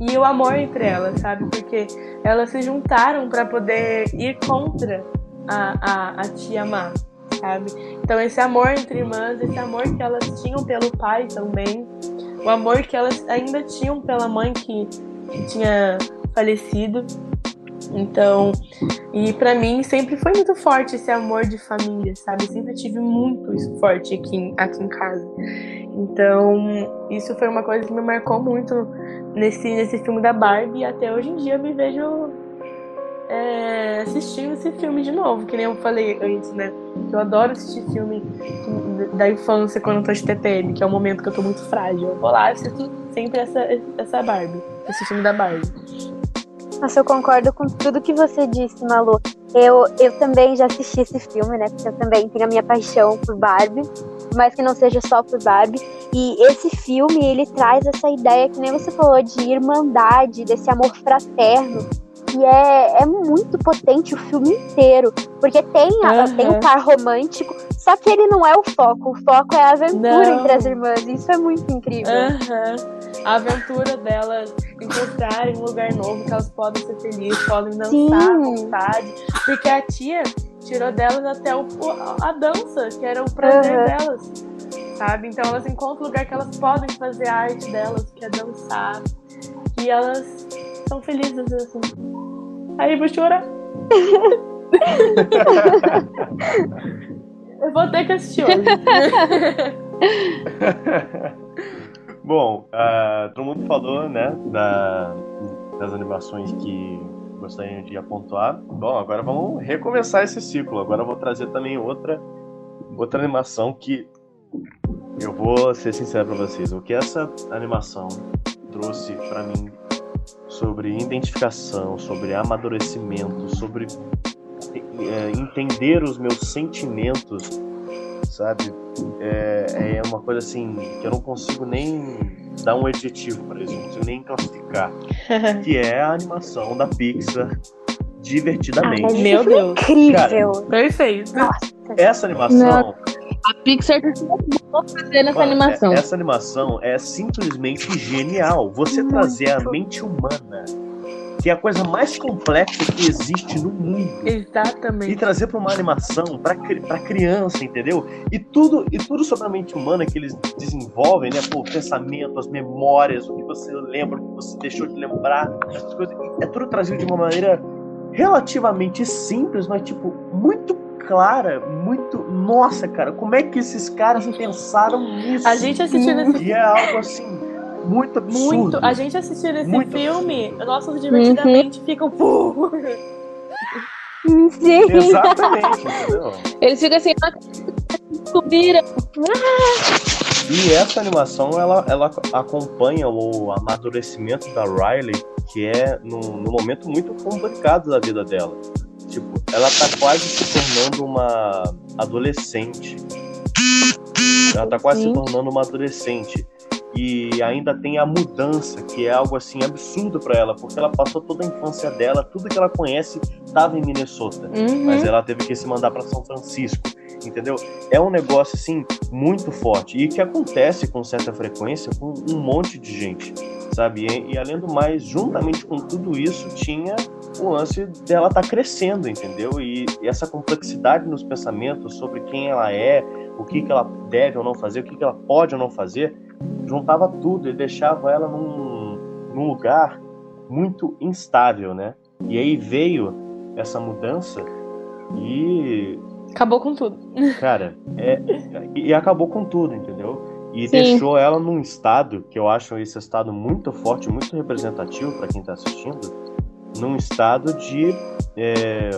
E o amor entre elas, sabe? Porque elas se juntaram para poder ir contra a, a, a tia má, sabe? Então esse amor entre irmãs, esse amor que elas tinham pelo pai também, o amor que elas ainda tinham pela mãe que, que tinha falecido. Então, e pra mim sempre foi muito forte esse amor de família, sabe? Sempre tive muito isso forte aqui, em- aqui em casa. Então, isso foi uma coisa que me marcou muito nesse, nesse filme da Barbie. E até hoje em dia eu me vejo é, assistindo esse filme de novo, que nem eu falei antes, né? Eu adoro assistir filme da infância quando eu tô de TPM, que é o momento que eu tô muito frágil. Eu vou lá e assisto sempre essa, essa Barbie, esse filme da Barbie. Nossa, eu concordo com tudo que você disse, Malu. Eu, eu também já assisti esse filme, né? Porque eu também tenho a minha paixão por Barbie, mas que não seja só por Barbie. E esse filme, ele traz essa ideia que nem você falou de irmandade, desse amor fraterno. E é, é muito potente o filme inteiro. Porque tem, a- tem o par romântico, só que ele não é o foco. O foco é a aventura Não. entre as irmãs. Isso é muito incrível. Aham. A aventura delas encontrarem um lugar novo que elas podem ser felizes, podem dançar Sim. à vontade. Porque a tia tirou delas até o, a dança, que era o prazer Aham. delas. Sabe? Então elas encontram um lugar que elas podem fazer a arte delas, que é dançar. E elas são felizes assim. Aí vou chorar. Eu vou ter que assistir hoje. Bom, ah, todo mundo falou, né, da- das animações que gostariam de apontar. Bom, agora vamos recomeçar esse ciclo. Agora eu vou trazer também outra, outra animação que eu vou ser sincero pra vocês. O que essa animação trouxe pra mim sobre identificação, sobre amadurecimento, sobre é, entender os meus sentimentos, sabe? É, é uma coisa assim que eu não consigo nem dar um adjetivo para isso, não consigo nem classificar, que é a animação da Pixar divertidamente. Ah, Meu Deus. Incrível. Perfeito. Nossa. Essa animação, A Pixar tá fazendo essa mano, animação. é- essa animação é simplesmente genial. Você Muito. trazer a mente humana, que é a coisa mais complexa que existe no mundo. e Exatamente. trazer para uma animação para para criança, entendeu? E tudo e tudo sobre a mente humana que eles desenvolvem, né? Pô, o pensamento, as memórias, o que você lembra, o que você deixou de lembrar, essas coisas, é tudo trazido de uma maneira relativamente simples, mas tipo muito clara, muito, nossa, cara, como é que esses caras pensaram nisso? A gente assistindo esse E é algo assim muito absurdo. muito, a gente assistindo esse Muito filme, nossos divertidamente ficam. "Pô". Sim. Exatamente, entendeu? Eles ficam assim, "Ah, descobriram. E essa animação ela, ela acompanha o amadurecimento da Riley, que é num, num momento muito complicado da vida dela. Tipo, ela tá quase se tornando uma adolescente. Ela tá quase Sim. se tornando uma adolescente. E ainda tem a mudança, que é algo assim absurdo pra ela, porque ela passou toda a infância dela, tudo que ela conhece estava em Minnesota Uhum. mas ela teve que se mandar para São Francisco, entendeu? É um negócio assim muito forte e que acontece com certa frequência com um monte de gente, sabe? E, e além do mais, juntamente com tudo isso, tinha o lance dela estar crescendo, entendeu? E, e essa complexidade nos pensamentos sobre quem ela é, o que, que ela deve ou não fazer, o que, que ela pode ou não fazer, juntava tudo e deixava ela num, num lugar muito instável, né? E aí veio essa mudança e, Acabou com tudo. cara, é, e acabou com tudo, entendeu? E Sim. deixou ela num estado, que eu acho esse estado muito forte, muito representativo para quem tá assistindo, num estado de é,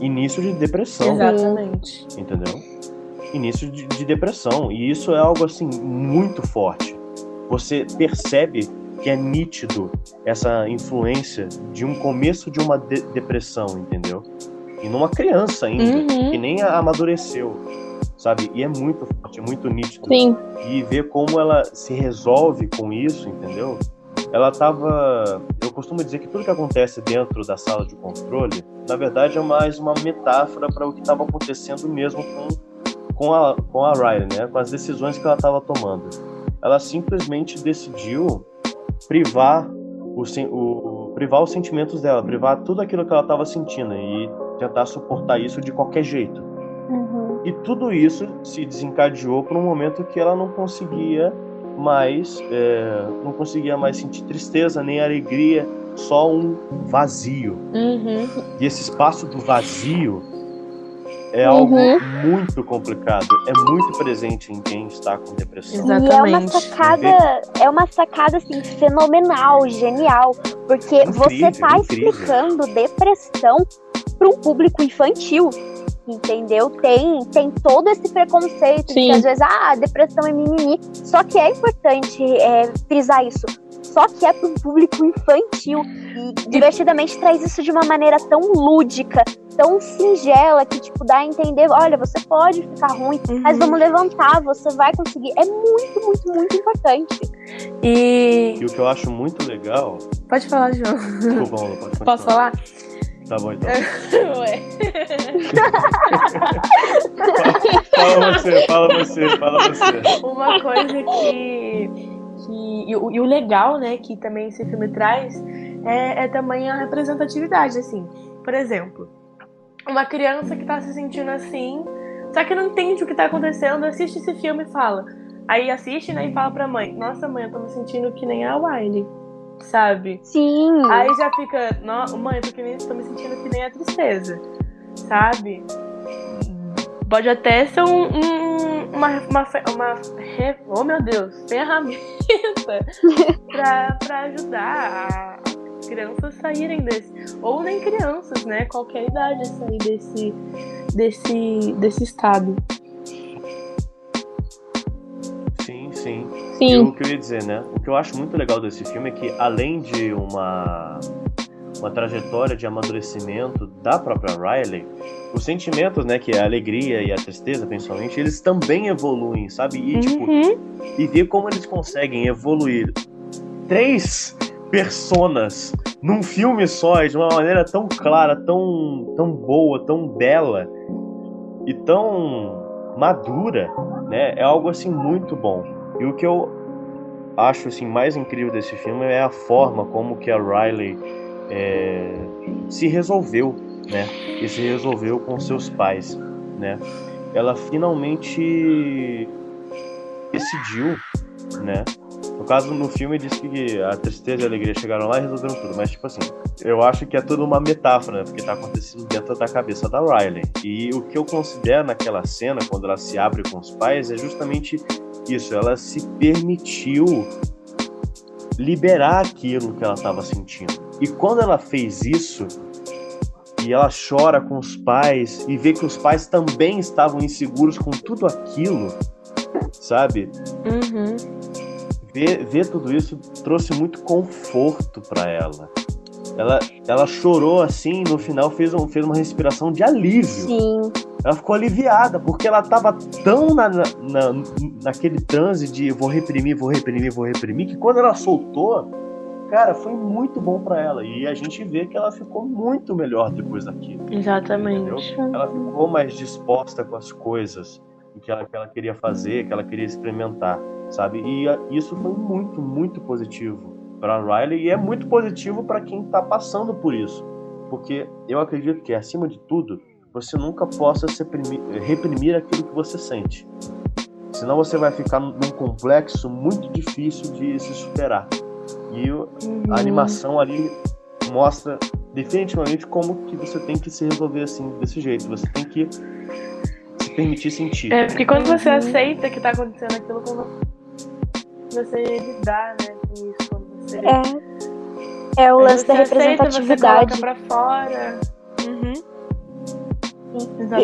início de depressão, Exatamente. entendeu? Início de, de depressão. E isso é algo assim muito forte. Você percebe que é nítido essa influência de um começo de uma de- depressão, entendeu? E numa criança ainda, Uhum. que nem amadureceu, sabe? E é muito forte, é muito nítido. Sim. E ver como ela se resolve com isso, entendeu? Ela tava. Eu costumo dizer que tudo que acontece dentro da sala de controle, na verdade, é mais uma metáfora para o que estava acontecendo mesmo com, com, a, com a Riley, né? Com as decisões que ela estava tomando. Ela simplesmente decidiu privar, o, o- privar os sentimentos dela, privar tudo aquilo que ela estava sentindo e tentar suportar isso de qualquer jeito. Uhum. E tudo isso se desencadeou para um momento que ela não conseguia mais, é, não conseguia mais sentir tristeza nem alegria, só um vazio. Uhum. E esse espaço do vazio é algo Uhum. muito complicado, é muito presente em quem está com depressão. Exato. E é uma Exatamente. sacada, é uma sacada assim fenomenal, genial, porque você Incrível, tá incrível. explicando depressão para um público infantil. Entendeu? Tem, tem todo esse preconceito de Sim. que às vezes, ah, depressão é mimimi. Só que é importante é, frisar isso. Só que é para um público infantil. E divertidamente traz isso de uma maneira tão lúdica, tão singela, que tipo, dá a entender, olha, você pode ficar ruim, mas Uhum. vamos levantar, você vai conseguir. É muito, muito, muito importante. E. E o que eu acho muito legal. Pode falar, João. Desculpa, Ana, pode continuar. Posso falar? Tá bom, então. Ué. Fala você, fala você, fala você. Uma coisa que. Que e, o, e o legal, né, que também esse filme traz é, é também a representatividade, assim. Por exemplo, uma criança que tá se sentindo assim, só que não entende o que tá acontecendo, assiste esse filme e fala. Aí assiste, né, e fala pra mãe: Nossa, mãe, eu tô me sentindo que nem a Wiley, sabe? Sim. Aí já fica, "No- mãe, eu tô me sentindo que nem a tristeza, sabe? Pode até ser um, um- uma, uma, uma, oh meu Deus, ferramenta pra, pra ajudar as crianças a saírem desse, ou nem crianças, né? Qualquer idade a sair desse, desse, desse estado. Sim, sim. E Sim. o que eu ia dizer, né? O que eu acho muito legal desse filme é que, além de uma, uma trajetória de amadurecimento da própria Riley, os sentimentos, né, que é a alegria e a tristeza, principalmente, eles também evoluem, sabe? E, tipo, Uhum. e ver como eles conseguem evoluir três personas num filme só, de uma maneira tão clara, tão, tão boa, tão bela e tão madura, né? É algo assim muito bom. E o que eu acho assim mais incrível desse filme é a forma como que a Riley é, se resolveu, né? E se resolveu com seus pais, né? Ela finalmente decidiu, né? No caso, no filme diz que a tristeza e a alegria chegaram lá e resolveram tudo, mas tipo assim, eu acho que é tudo uma metáfora, né? Porque tá acontecendo dentro da cabeça da Riley. E o que eu considero naquela cena, quando ela se abre com os pais, é justamente isso. Ela se permitiu liberar aquilo que ela estava sentindo. E quando ela fez isso, e ela chora com os pais, e vê que os pais também estavam inseguros com tudo aquilo, sabe? Uhum. ver, ver tudo isso trouxe muito conforto para ela. Ela, ela chorou assim, no final fez, um, fez uma respiração de alívio. Sim. Ela ficou aliviada, porque ela tava tão na, na, na- naquele transe de vou reprimir, vou reprimir, vou reprimir, que quando ela soltou, cara, foi muito bom para ela. E a gente vê que ela ficou muito melhor depois daquilo. Exatamente. Ela ficou mais disposta com as coisas que ela, que ela queria fazer, que ela queria experimentar, sabe? E a- isso foi muito, muito positivo para Riley e é muito positivo para quem tá passando por isso, porque eu acredito que acima de tudo você nunca possa reprimir, reprimir aquilo que você sente, senão você vai ficar num complexo muito difícil de se superar. E o- Uhum. a animação ali mostra definitivamente como que você tem que se resolver assim, desse jeito. Você tem que se permitir sentir. É, porque quando você Uhum. aceita que tá acontecendo aquilo com você, lidar, né, com isso. Quando você, É. É o lance da você aceita, representatividade. Você coloca pra fora. Uhum.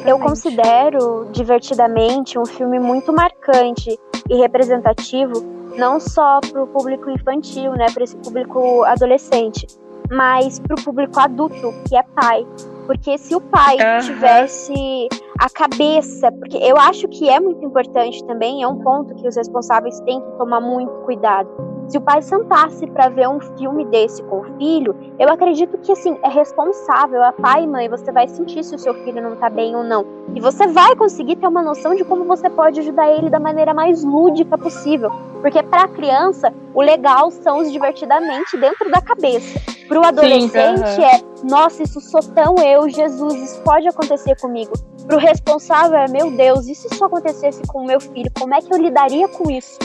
Eu considero Divertidamente um filme muito marcante e representativo, não só para o público infantil, né, para esse público adolescente, mas para o público adulto, que é pai. Porque se o pai Aham. tivesse a cabeça, porque eu acho que é muito importante também, é um ponto que os responsáveis têm que tomar muito cuidado. Se o pai sentasse para ver um filme desse com o filho, eu acredito que assim é responsável, é pai e mãe, você vai sentir se o seu filho não tá bem ou não. E você vai conseguir ter uma noção de como você pode ajudar ele da maneira mais lúdica possível. Porque para criança, o legal são os divertidamente dentro da cabeça. Pro adolescente aham. é, nossa, isso sou tão eu, Jesus, isso pode acontecer comigo. Pro responsável é, meu Deus, e se isso acontecesse com o meu filho, como é que eu lidaria com isso?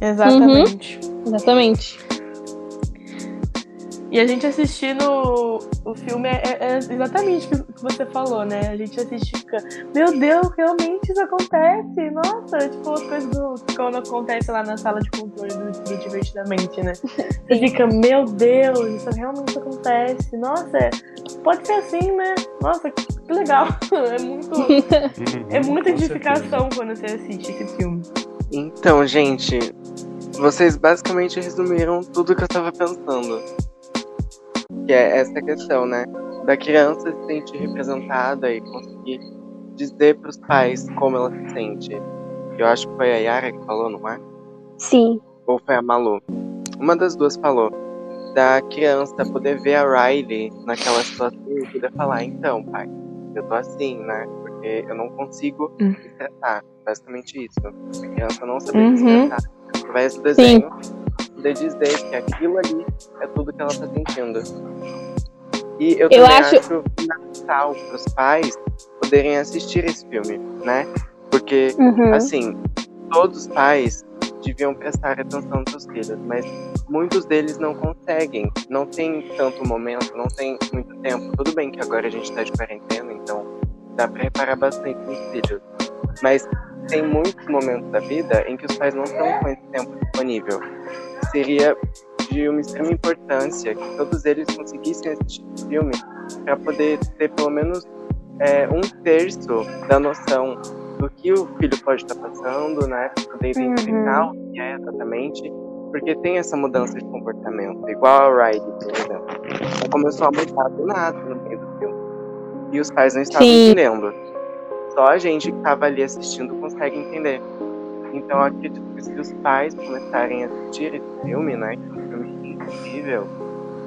Exatamente. Exatamente. E a gente assistindo o filme é, é- exatamente o que você falou, né? A gente assiste e fica, meu Deus, realmente isso acontece. Nossa, tipo as coisas do, quando acontece lá na sala de controle do, do Divertidamente, né? Você fica, meu Deus, isso realmente acontece. Nossa, é- pode ser assim, né? Nossa, que legal. É muito, é muita edificação quando você assiste esse filme. Então, gente, vocês basicamente resumiram tudo que eu tava pensando. Que é essa questão, né? Da criança se sentir representada e conseguir dizer pros pais como ela se sente. Eu acho que foi a Yara que falou, não é? Sim, Ou foi a Malu? Uma das duas falou. Da criança poder ver a Riley naquela situação e poder falar, então, pai, eu tô assim, né? Porque eu não consigo Hum. me estressar. Basicamente isso. A criança não saber Uhum. se estressar. Através do desenho, poder dizer que aquilo ali é tudo que ela tá sentindo. E eu, Eu também acho- acho fundamental pros pais poderem assistir esse filme, né? Porque uhum. Assim, todos os pais deviam prestar atenção nos seus filhos, mas muitos deles não conseguem, não tem tanto momento, não tem muito tempo. Tudo bem que agora a gente tá de quarentena, então dá pra reparar bastante nos filhos. Mas tem muitos momentos da vida em que os pais não estão com esse tempo disponível. Seria de uma extrema importância que todos eles conseguissem assistir esse filme para poder ter pelo menos é, um terço da noção do que o filho pode estar passando, né? Poder identificar o que é exatamente, porque tem essa mudança de comportamento, igual a Riley, por exemplo. Ela começou a mudar do nada no meio do filme. E os pais não estavam Sim. entendendo. Só a gente que estava ali assistindo consegue entender. Então acredito que se os pais começarem a assistir esse filme, né? Que é um filme incrível,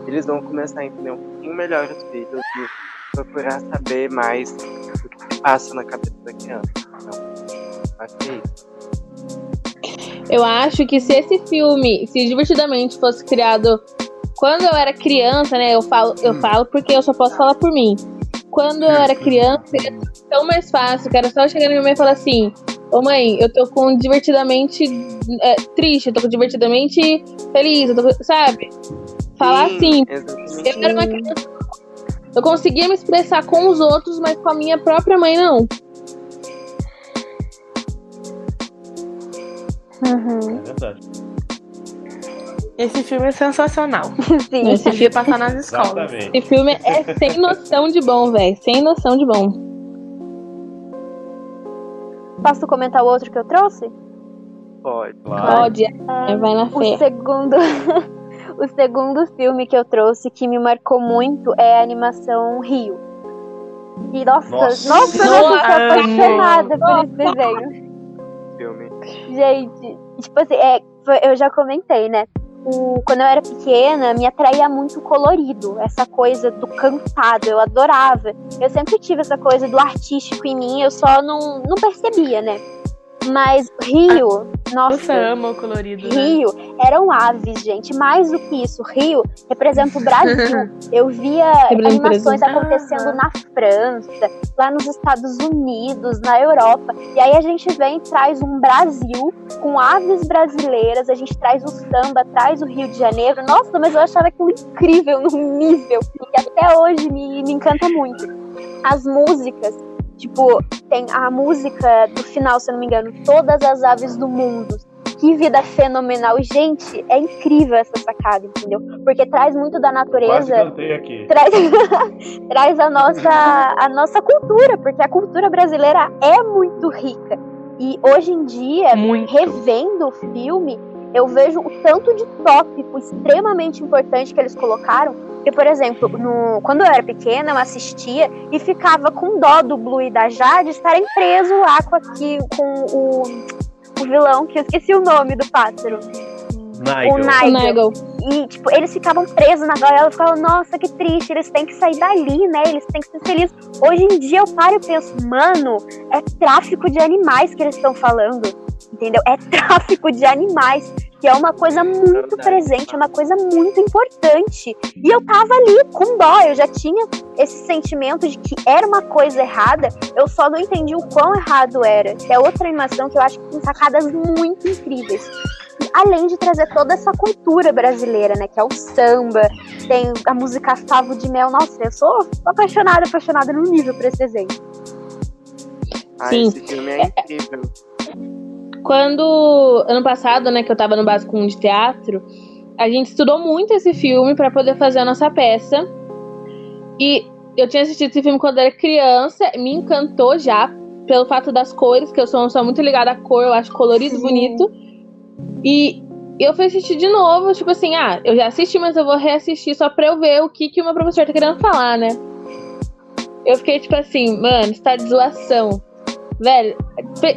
eles vão começar a entender um pouquinho melhor os filhos e procurar saber mais o que passa na cabeça da criança. Então, acho que é isso. Eu acho que se esse filme, se divertidamente fosse criado quando eu era criança, né? Eu falo, eu falo porque eu só posso falar por mim. Quando eu era criança, seria tão mais fácil, era só chegar na minha mãe e falar assim: Ô mãe, eu tô com divertidamente é, triste, eu tô com divertidamente feliz, eu tô com, sabe? Falar Sim, assim. Exatamente. Eu era uma criança. Eu conseguia me expressar com os outros, mas com a minha própria mãe não. Uhum. É verdade. Esse filme é sensacional. Sim. Esse Devia passar nas escolas. Exatamente. Esse filme é sem noção de bom, velho. Sem noção de bom. Posso comentar o outro que eu trouxe? Pode. Claro. Pode, é, vai na O fé. segundo, o segundo filme que eu trouxe que me marcou muito é a animação Rio. E nossa, Nossa. nossa, eu Nossa. sou apaixonada por esse desenho. Filme. Gente, tipo assim, é, foi- eu já comentei, né? O, quando eu era pequena, me atraía muito o colorido, essa coisa do cantado, eu adorava. Eu sempre tive essa coisa do artístico em mim, eu só não, não percebia, né? Mas Rio, Você nossa, ama o colorido, né? Rio eram aves, gente. Mais do que isso, Rio representa o Brasil. Eu via animações acontecendo Aham. na França, lá nos Estados Unidos, na Europa. E aí a gente vem e traz um Brasil com aves brasileiras, a gente traz o samba, traz o Rio de Janeiro. Nossa, mas eu achava aquilo incrível num nível que até hoje me, me encanta muito. As músicas, tipo, tem a música do final, se eu não me engano, Todas as Aves do Mundo. Que vida fenomenal. Gente, é incrível essa sacada, entendeu? Porque traz muito da natureza traz, traz a, nossa, a nossa cultura, porque a cultura brasileira é muito rica. E hoje em dia, Muito. revendo o filme, eu vejo o tanto de tópico extremamente importante que eles colocaram. Porque, por exemplo, no, quando eu era pequena, eu assistia e ficava com dó do Blue e da Jade estarem presos lá com, aqui, com o, o vilão, que eu esqueci o nome do pássaro. Nigel. O Nigel. O Nigel. E, tipo, eles ficavam presos na gaiola, eu ficava, nossa, que triste, eles têm que sair dali, né? Eles têm que ser felizes. Hoje em dia eu paro e penso, mano, é tráfico de animais que eles estão falando. Entendeu? É tráfico de animais, que é uma coisa muito Verdade. presente, é uma coisa muito importante. E eu tava ali com dó, eu já tinha esse sentimento de que era uma coisa errada, eu só não entendi o quão errado era. Que é outra animação que eu acho que tem sacadas muito incríveis. Além de trazer toda essa cultura brasileira, né? Que é o samba, tem a música Favo de Mel. Nossa, eu sou apaixonada, apaixonada no nível por esse desenho. Ah, Sim. esse filme é incrível. Quando, ano passado, né, que eu tava no básico 1 de teatro, a gente estudou muito esse filme pra poder fazer a nossa peça. E eu tinha assistido esse filme quando era criança, me encantou já, pelo fato das cores, que eu sou uma pessoa muito ligada à cor, eu acho colorido Sim. bonito. E eu fui assistir de novo, tipo assim, ah, eu já assisti, mas eu vou reassistir só pra eu ver o que, que o meu professor tá querendo falar, né? Eu fiquei tipo assim, mano, isso tá de zoação. Velho,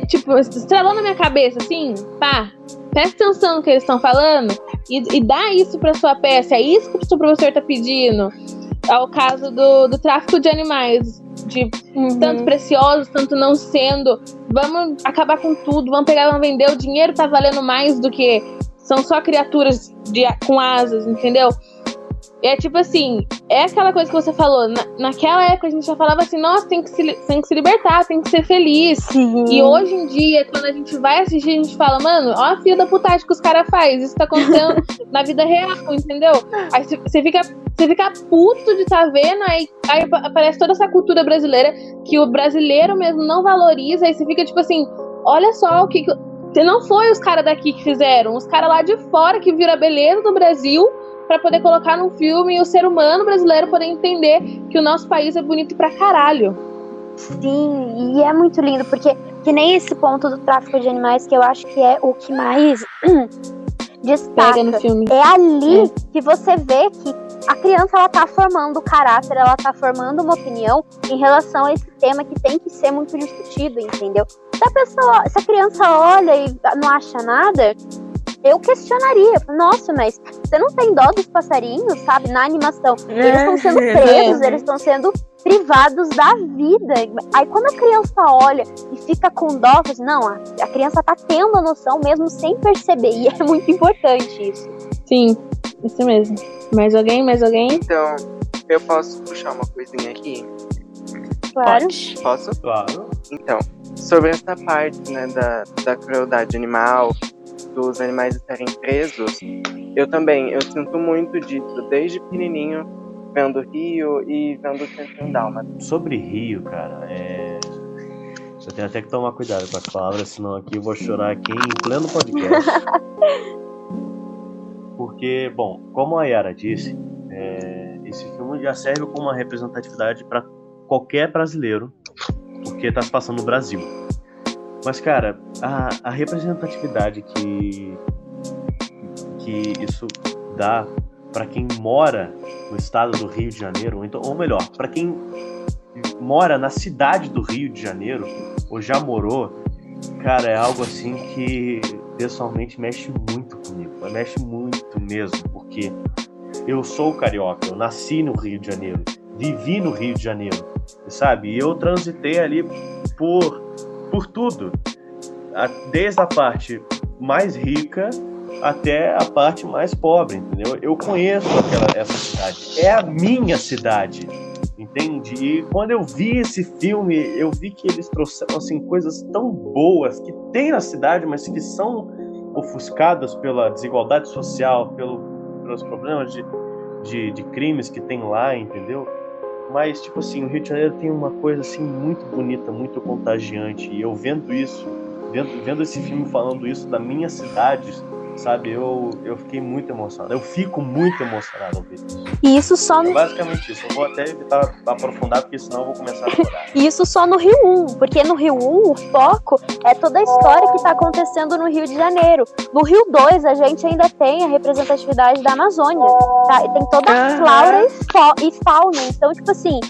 tipo, estrelou na minha cabeça, assim, pá, presta atenção no que eles estão falando e, e dá isso pra sua peça. É isso que o seu professor tá pedindo. Ao caso do, do tráfico de animais, de tanto preciosos, tanto não sendo. Vamos acabar com tudo, vamos pegar, vamos vender. O dinheiro tá valendo mais do que são só criaturas de, com asas, entendeu? É tipo assim, é aquela coisa que você falou. Na, naquela época a gente já falava assim, nossa, tem que, se, tem que se libertar, tem que ser feliz. Sim. E hoje em dia, quando a gente vai assistir, a gente fala, mano, ó a fila da putagem que os caras fazem. Isso tá acontecendo na vida real, entendeu? Aí você- fica, você fica puto de tá vendo, aí, aí apa- aparece toda essa cultura brasileira que o brasileiro mesmo não valoriza, aí você fica tipo assim, olha só o que. que- não foi os caras daqui que fizeram, os caras lá de fora que viram a beleza do Brasil pra poder colocar num filme e o ser humano brasileiro poder entender que o nosso país é bonito pra caralho. Sim, e é muito lindo, porque que nem esse ponto do tráfico de animais que eu acho que é o que mais destaca. Pega no filme. É ali que você vê que a criança ela tá formando caráter, ela tá formando uma opinião em relação a esse tema que tem que ser muito discutido, entendeu? Se a pessoa, se a criança olha e não acha nada, eu questionaria. Nossa, mas você não tem dó dos passarinhos, sabe? Na animação. Eles estão sendo presos, eles estão sendo privados da vida. Aí quando a criança olha e fica com dó, assim, não, a criança tá tendo a noção mesmo sem perceber. E é muito importante isso. Sim, isso mesmo. Mais alguém? Mais alguém? Então, eu posso puxar uma coisinha aqui? Claro. Pode. Posso? Claro. Então, sobre essa parte, né, da, da crueldade animal, dos animais estarem presos, eu também, eu sinto muito disso, desde pequenininho, vendo Rio e vendo o Dalma. Sobre Rio, cara, é... Eu tenho até que tomar cuidado com as palavras, senão aqui eu vou chorar aqui em pleno podcast. Porque, bom, como a Yara disse, é... esse filme já serve como uma representatividade para qualquer brasileiro, porque está se passando no Brasil. Mas, cara, a, a representatividade que, que isso dá para quem mora no estado do Rio de Janeiro, ou, então, ou melhor, para quem mora na cidade do Rio de Janeiro, ou já morou, cara, é algo assim que pessoalmente mexe muito comigo. Mexe muito mesmo, porque eu sou carioca, eu nasci no Rio de Janeiro, vivi no Rio de Janeiro, sabe? E eu transitei ali por por tudo, desde a parte mais rica até a parte mais pobre, entendeu? Eu conheço aquela essa cidade, é a minha cidade, entende? E quando eu vi esse filme, eu vi que eles trouxeram assim coisas tão boas que tem na cidade, mas que são ofuscadas pela desigualdade social, pelo, pelos problemas de, de, de crimes que tem lá, entendeu? Mas, tipo assim, o Rio de Janeiro tem uma coisa assim muito bonita, muito contagiante. E eu vendo isso, vendo, vendo esse filme falando isso da minha cidade, sabe? Eu, eu fiquei muito emocionado. Eu fico muito emocionado ao ver isso. E isso só no... É basicamente isso. Eu vou até evitar aprofundar, porque senão eu vou começar a chorar. isso só no Rio 1, porque no Rio 1 o foco é toda a história que está acontecendo no Rio de Janeiro. No Rio 2 a gente ainda tem a representatividade da Amazônia. Tá? Tem toda a flora e fauna. Então, tipo assim,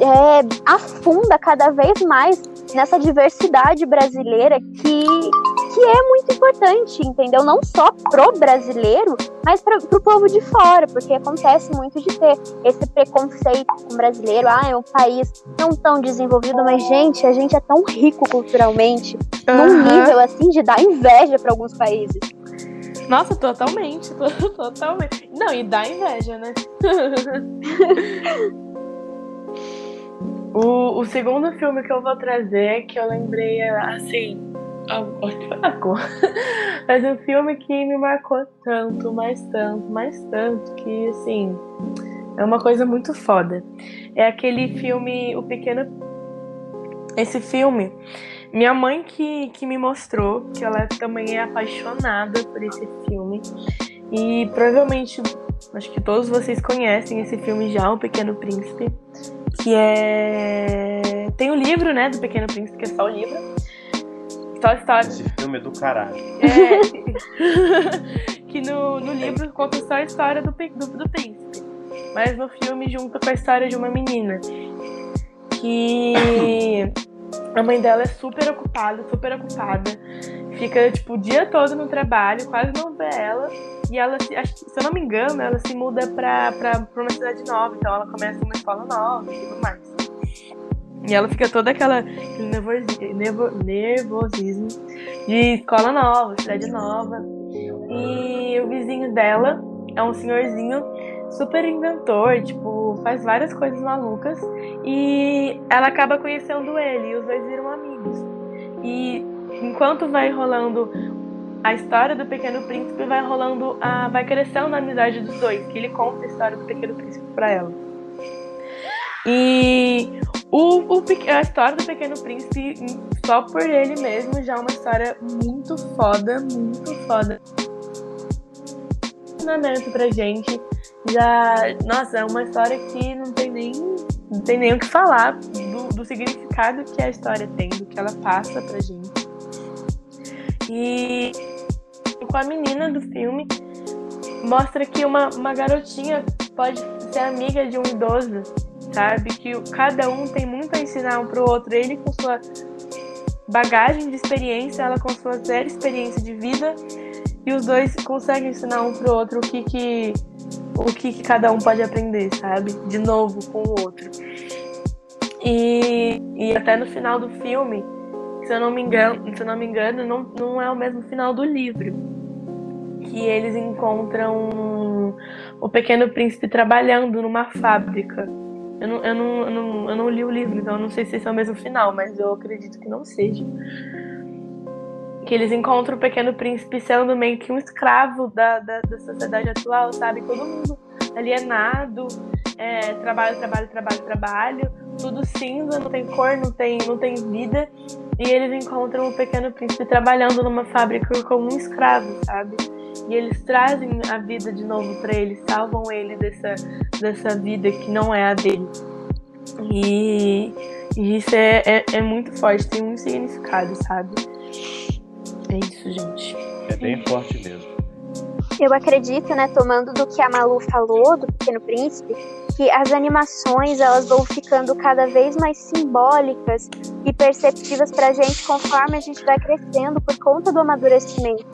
é, afunda cada vez mais nessa diversidade brasileira que, que é muito importante, entendeu? Não só pro brasileiro, mas pra, pro povo de fora, porque acontece muito de ter esse preconceito com o brasileiro. Ah, é um país não tão desenvolvido, mas, gente, a gente é tão rico culturalmente, uhum. num nível assim de dar inveja para alguns países. Nossa, totalmente, totalmente. Não, e dá inveja, né? O, o segundo filme que eu vou trazer, que eu lembrei, assim, marcou. Mas um filme que me marcou tanto, mais tanto, mais tanto, que, assim, é uma coisa muito foda. É aquele filme O Pequeno. Esse filme, minha mãe que, que me mostrou, que ela também é apaixonada por esse filme. E provavelmente, acho que todos vocês conhecem esse filme já, O Pequeno Príncipe que é. Tem o livro, né, do Pequeno Príncipe, que é só o livro. Só a história. Esse filme é do caralho. É. que no, no livro conta só a história do, do, do príncipe. Mas no filme junta com a história de uma menina. Que a mãe dela é super ocupada, super ocupada. Fica, tipo, o dia todo no trabalho, quase não vê ela. E ela, se eu não me engano, ela se muda pra, pra, pra uma cidade nova. Então ela começa uma escola nova e tudo mais. E ela fica toda aquela aquele nervosi, nervosismo de escola nova, cidade nova. E o vizinho dela é um senhorzinho super inventor, tipo, faz várias coisas malucas. E ela acaba conhecendo ele e os dois viram amigos. E enquanto vai rolando a história do Pequeno Príncipe vai rolando, a, vai crescendo a amizade dos dois, que ele conta a história do Pequeno Príncipe para ela. E o, o, a história do Pequeno Príncipe, só por ele mesmo, já é uma história muito foda, muito foda. Ensinamento pra gente. Já, nossa, é uma história que não tem nem, não tem nem o que falar do, do significado que a história tem, do que ela passa pra gente. E com a menina do filme mostra que uma, uma garotinha pode ser amiga de um idoso, sabe? Que cada um tem muito a ensinar um pro outro. Ele com sua bagagem de experiência, ela com sua zero experiência de vida, e os dois conseguem ensinar um pro outro o que que o que, que cada um pode aprender, sabe? De novo com o outro. E, e até no final do filme, se eu não me engano, se eu não, me engano não, não é o mesmo final do livro. Que eles encontram o Pequeno Príncipe trabalhando numa fábrica. Eu não, eu, não, eu, não, eu não li o livro, então eu não sei se esse é o mesmo final, mas eu acredito que não seja. Que eles encontram o Pequeno Príncipe sendo meio que um escravo da, da, da sociedade atual, sabe? Todo mundo alienado, é, trabalho, trabalho, trabalho, trabalho, tudo cinza, não tem cor, não tem, não tem vida. E eles encontram o Pequeno Príncipe trabalhando numa fábrica como um escravo, sabe? E eles trazem a vida de novo para ele, salvam ele dessa, dessa vida que não é a dele. E, e isso é, é, é muito forte, tem um significado, sabe? É isso, gente. É bem forte mesmo. Eu acredito, né, tomando do que a Malu falou, do Pequeno Príncipe, que as animações elas vão ficando cada vez mais simbólicas e perceptivas pra gente conforme a gente vai crescendo por conta do amadurecimento.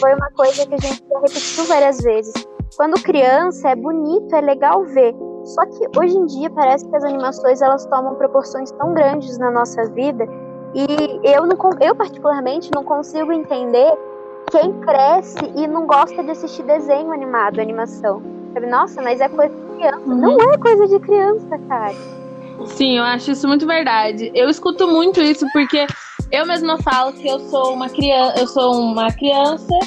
Foi uma coisa que a gente já repetiu várias vezes. Quando criança é bonito, é legal ver. Só que hoje em dia parece que as animações elas tomam proporções tão grandes na nossa vida e eu, não, eu particularmente não consigo entender quem cresce e não gosta de assistir desenho animado, animação. Sabe? Nossa, mas é coisa de criança. Uhum. Não é coisa de criança, cara. Sim, eu acho isso muito verdade. Eu escuto muito isso porque eu mesma falo que eu sou uma criança, eu sou uma criança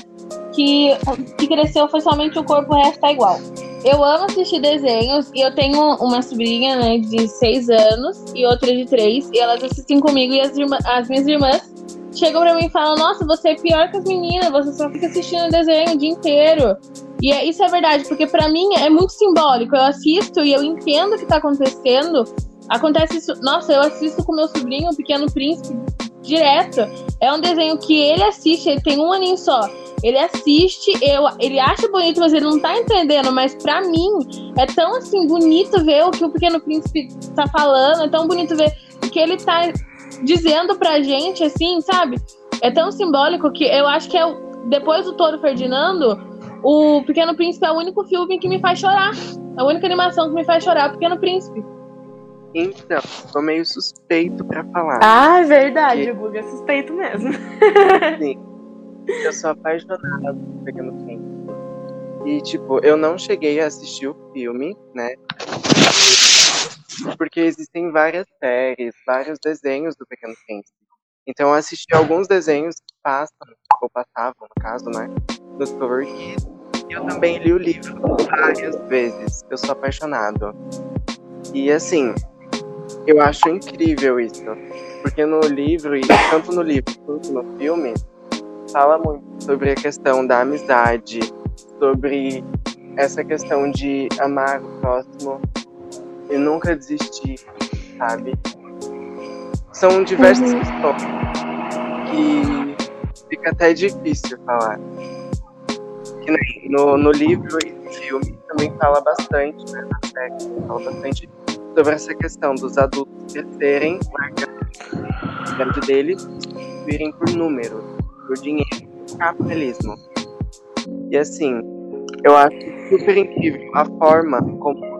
que, que cresceu foi somente o corpo, o resto tá igual. Eu amo assistir desenhos e eu tenho uma sobrinha, né, de seis anos e outra de três e elas assistem comigo e as, irmã, as minhas irmãs chegam pra mim e falam: Nossa, você é pior que as meninas, você só fica assistindo desenho o dia inteiro. E é, isso é verdade, porque para mim é muito simbólico. Eu assisto e eu entendo o que tá acontecendo. Acontece isso. Nossa, eu assisto com meu sobrinho, o Pequeno Príncipe, direto. É um desenho que ele assiste, ele tem um aninho só. Ele assiste, eu, ele acha bonito, mas ele não tá entendendo. Mas para mim, é tão assim bonito ver o que o Pequeno Príncipe tá falando, é tão bonito ver o que ele tá dizendo pra gente, assim, sabe? É tão simbólico que eu acho que é depois do Toro Ferdinando, o Pequeno Príncipe é o único filme que me faz chorar. É a única animação que me faz chorar, o Pequeno Príncipe. Então, tô meio suspeito pra falar. Ah, é verdade, o Guga é suspeito mesmo. Sim. Eu sou apaixonada por Pequeno Príncipe. E, tipo, eu não cheguei a assistir o filme, né? porque existem várias séries, vários desenhos do Pequeno Príncipe. Então eu assisti alguns desenhos que passam, ou passavam, no caso, né, no Discovery Kids. E eu também li o livro várias vezes. Eu sou apaixonado. E assim, eu acho incrível isso. Porque no livro, e tanto no livro quanto no filme, fala muito sobre a questão da amizade, sobre essa questão de amar o próximo e nunca desistir, sabe? São diversas uhum. questões que fica até difícil falar. Que no, no livro e no filme também fala bastante, né, na série, fala bastante sobre essa questão dos adultos crescerem, largando o deles, virem por números, por dinheiro, por capitalismo. E assim, eu acho super incrível a forma como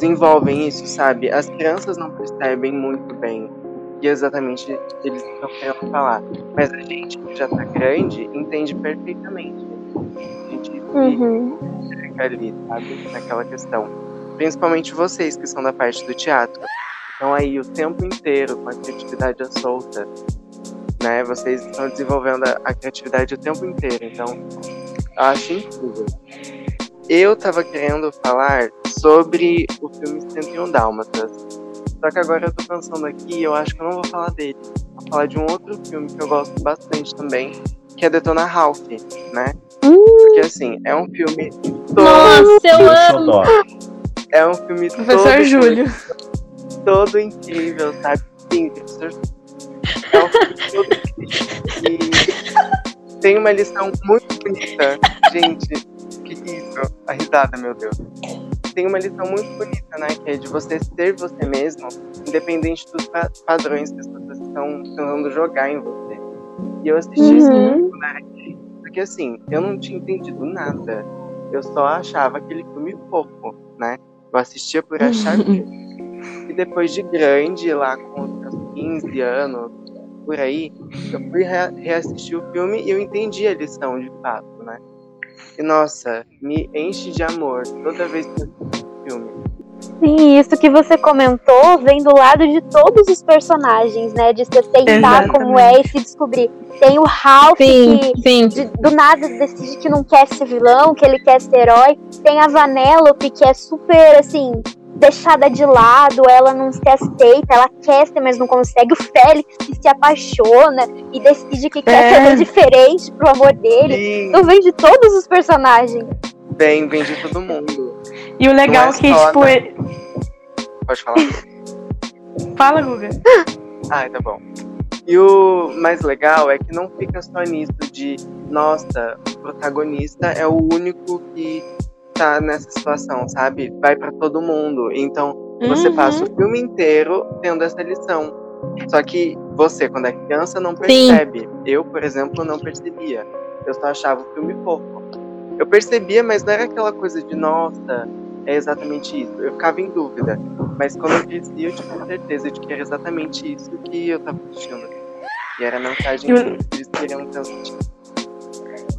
desenvolvem isso, sabe? As crianças não percebem muito bem o que exatamente eles estão querendo falar. Mas a gente que já tá grande entende perfeitamente. A gente uhum. fica ali, sabe? Naquela questão. Principalmente vocês que são da parte do teatro. Estão aí o tempo inteiro com a criatividade solta. Né? Vocês estão desenvolvendo a criatividade o tempo inteiro. Então, eu acho incrível. Eu tava querendo falar sobre o filme 101 Dálmatas. Só que agora eu tô pensando aqui, eu acho que eu não vou falar dele. Vou falar de um outro filme que eu gosto bastante também, que é Detona Ralph, né? Uh! Porque assim, é um filme todo. Nossa, eu amo! É um filme Professor todo. Júlio. Todo incrível, sabe? Sim, professor. É um filme todo incrível. E tem uma lição muito bonita. Gente, que isso? A risada, meu Deus. Tem uma lição muito bonita, né? Que é de você ser você mesmo, independente dos pa padrões que as pessoas estão tentando jogar em você. E eu assisti Uhum. isso muito, né? Porque assim, eu não tinha entendido nada. Eu só achava aquele filme fofo, né? Eu assistia por achar. E depois de grande, lá com meus 15 anos, por aí, eu fui rea- reassistir o filme e eu entendi a lição de fato, né? E nossa, me enche de amor toda vez que eu assisto o filme. Sim, isso que você comentou vem do lado de todos os personagens, né? De se aceitar como é e se descobrir. Tem o Ralph Sim, que sim. de- do nada decide que não quer ser vilão, que ele quer ser herói. Tem a Vanellope, que é super, assim, deixada de lado, ela não se aceita, ela quer ser, mas não consegue. O Félix, que se apaixona e decide que quer É. ser diferente pro amor dele. Sim, Então vem de todos os personagens. bem, vem de todo mundo. E o legal é que, tipo, né? ele... Pode falar. Fala, Guga. Ah, tá bom. E o mais legal é que não fica só nisso de, nossa, o protagonista é o único que tá nessa situação, sabe? Vai pra todo mundo. Então, você Uhum. passa o filme inteiro tendo essa lição. Só que você, quando é criança, não percebe. Eu, por exemplo, não percebia. Eu só achava o filme fofo. Eu percebia, mas não era aquela coisa de, nossa, é exatamente isso. Eu ficava em dúvida. Mas quando eu cresci, eu tive certeza de que era exatamente isso que eu tava assistindo. E era a mensagem E o- que eles queriam transmitir.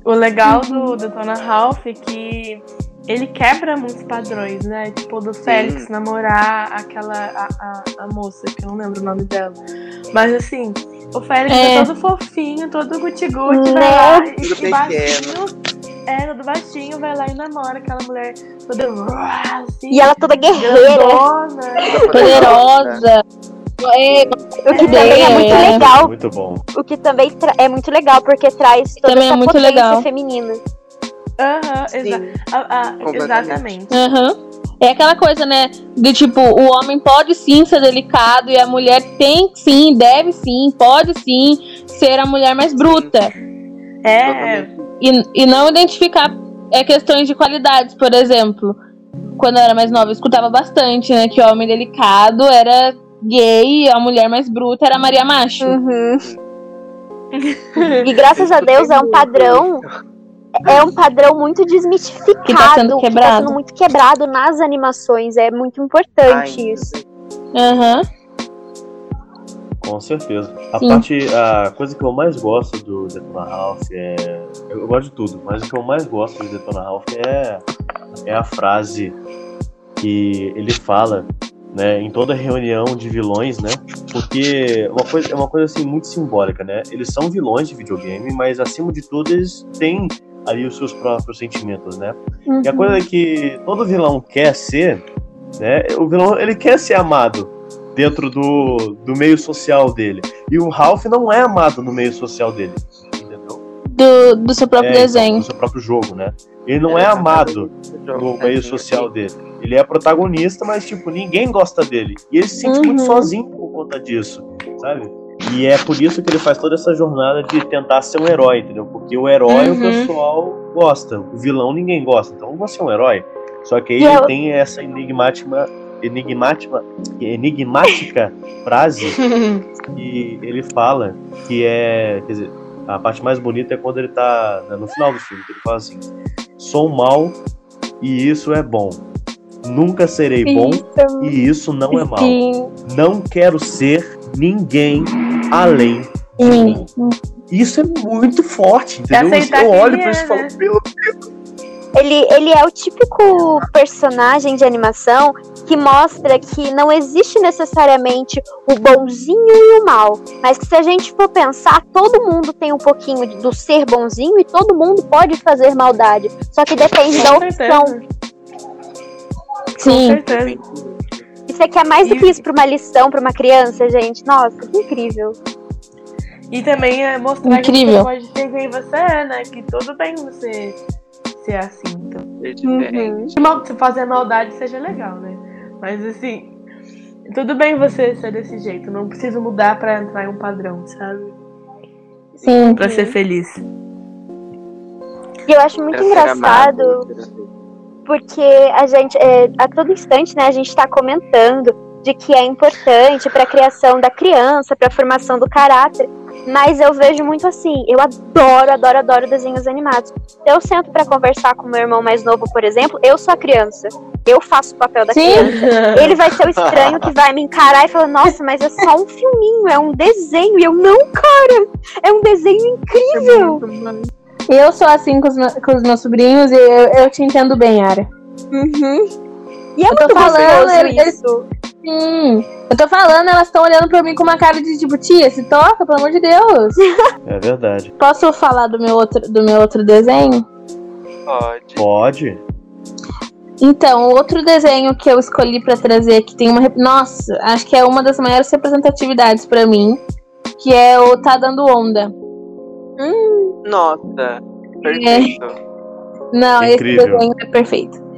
O legal do, do Tona Ralph é que ele quebra muitos padrões, né? Tipo, do Félix namorar aquela a, a, a moça, que eu não lembro o nome dela. Mas assim, o Félix é, É. todo fofinho, todo guti-guti, Né? vai lá e, Tudo e pequeno. baixinho. É, todo baixinho, vai lá e namora aquela mulher toda assim, E ela toda guerreira. grandona. Poderosa. É, O que também é muito É. legal. Muito bom. O que também é muito legal, porque traz toda Também é essa muito potência legal. feminina. Aham, exa Sim, a- a- Completamente. exatamente. Aham. É aquela coisa, né? De tipo, o homem pode sim ser delicado e a mulher tem sim, deve sim, pode sim ser a mulher mais bruta. É, totalmente. E, e não identificar é, questões de qualidades, por exemplo. Quando eu era mais nova, eu escutava bastante, né? Que o homem delicado era gay e a mulher mais bruta era Maria Macho. Uhum. E graças a Deus é um padrão. É um padrão muito desmistificado, Que tá sendo quebrado. sendo muito quebrado nas animações. É muito importante Ai, isso. Aham. Com certeza. A Sim. parte, a coisa que eu mais gosto do Detona Ralph é. Eu gosto de tudo, mas o que eu mais gosto do Detona Ralph é, é a frase que ele fala, né, em toda reunião de vilões, né? Porque uma coisa, é uma coisa assim muito simbólica, né? Eles são vilões de videogame, mas acima de tudo eles têm ali os seus próprios sentimentos, né? E a coisa que todo vilão quer ser, né? O vilão ele quer ser amado dentro do, do meio social dele. E o Ralph não é amado no meio social dele. Entendeu? Do, do seu próprio É, então, desenho. do seu próprio jogo, né? Ele não é amado no É, meio sim, social dele. Ele é protagonista, mas tipo, ninguém gosta dele. E ele se sente Uhum. muito sozinho por conta disso, sabe? E é por isso que ele faz toda essa jornada de tentar ser um herói, entendeu? Porque o herói o Uhum. pessoal gosta, o vilão ninguém gosta. Então você é um herói. Só que aí ele eu- tem essa enigmática, enigmática, enigmática frase que ele fala que é, quer dizer, a parte mais bonita é quando ele tá né, no final do filme, que ele fala assim: "Sou mal e isso é bom. Nunca serei bom Isso, e isso não é mal. sim. Não quero ser ninguém além de mim." Isso é muito forte, entendeu? Eu olho pra é, isso e falo, né? meu Ele, ele é o típico personagem de animação que mostra que não existe necessariamente o bonzinho e o mal. Mas que se a gente for pensar, todo mundo tem um pouquinho do ser bonzinho e todo mundo pode fazer maldade. Só que depende da Com opção. certeza. Com Sim. certeza. E você quer mais do que Isso. isso pra uma lição, pra uma criança, gente? Nossa, que incrível. E também é mostrar Incrível. que você pode ser quem você é, né? Que tudo bem você ser assim. Então. É Se fazer maldade seja legal, né? Mas assim, tudo bem você ser desse jeito. Não precisa mudar pra entrar em um padrão, sabe? Sim. Pra ser feliz. E eu acho muito engraçado. amado, porque a gente, é, a todo instante, né, a gente está comentando de que é importante para a criação da criança, para a formação do caráter. Mas eu vejo muito assim, eu adoro, adoro, adoro desenhos animados. Eu sento para conversar com meu irmão mais novo, por exemplo, eu sou a criança. Eu faço o papel da Sim. criança. Ele vai ser o estranho que vai me encarar e falar: Nossa, mas é só um filminho, é um desenho. E eu, não, cara, é um desenho incrível. Eu sou assim com os, me- com os meus sobrinhos e eu, eu te entendo bem, Ara. Uhum. E é Eu tô falando, isso. Sim. Eu tô falando, elas estão olhando pra mim com uma cara de tipo, tia, se toca, pelo amor de Deus. É verdade. Posso falar do meu outro, do meu outro desenho? Pode. Pode. Então, o outro desenho que eu escolhi pra trazer que tem uma. Nossa, acho que é uma das maiores representatividades pra mim, que é o Tá Dando Onda. Nossa, perfeito. Não, esse Incrível. desenho é perfeito.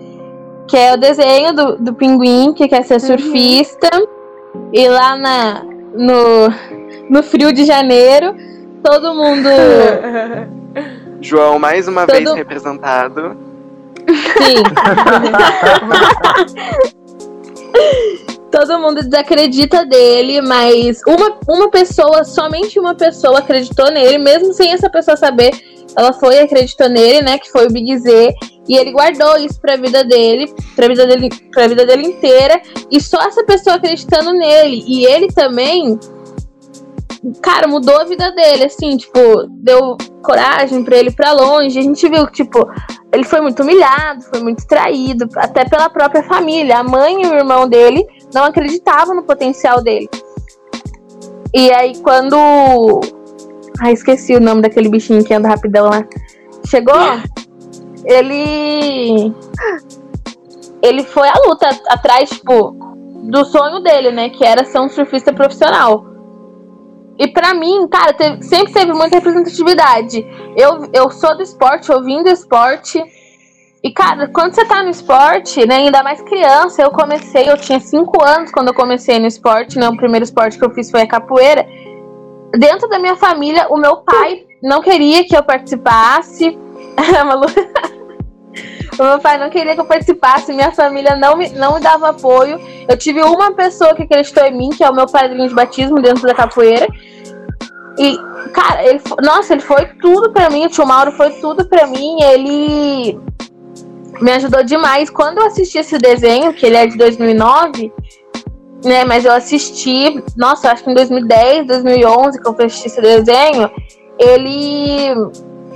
Que é o desenho do, do pinguim que quer ser surfista. E lá na, no, no frio de janeiro, todo mundo. João, mais uma Todo- vez representado. Sim. Todo mundo desacredita dele, mas uma, uma pessoa, somente uma pessoa acreditou nele, mesmo sem essa pessoa saber, ela foi e acreditou nele, né? Que foi o Big Z. E ele guardou isso pra vida dele, pra vida dele, pra vida dele inteira. E só essa pessoa acreditando nele. E ele também, cara, mudou a vida dele, assim, tipo, deu coragem pra ele ir pra longe. A gente viu que, tipo, ele foi muito humilhado, foi muito traído, até pela própria família. A mãe e o irmão dele não acreditavam no potencial dele. E aí, quando. Ai, esqueci o nome daquele bichinho que anda rapidão lá. Chegou, ele. Ele foi à luta atrás, tipo, do sonho dele, né? Que era ser um surfista profissional. E pra mim, cara, teve- sempre teve muita representatividade. Eu, eu sou do esporte, eu vim do esporte. E, cara, quando você tá no esporte, né, ainda mais criança, eu comecei, eu tinha 5 anos quando eu comecei no esporte, né? O primeiro esporte que eu fiz foi a capoeira. Dentro da minha família, o meu pai não queria que eu participasse. A Malu- o meu pai não queria que eu participasse, minha família não me, não me dava apoio. Eu tive uma pessoa que acreditou em mim, que é o meu padrinho de batismo dentro da capoeira. E, cara, ele, nossa, ele foi tudo pra mim. O tio Mauro foi tudo pra mim. Ele me ajudou demais. Quando eu assisti esse desenho, que ele é de 2009, né? Mas eu assisti, nossa, acho que em 2010, 2011, que eu assisti esse desenho, ele.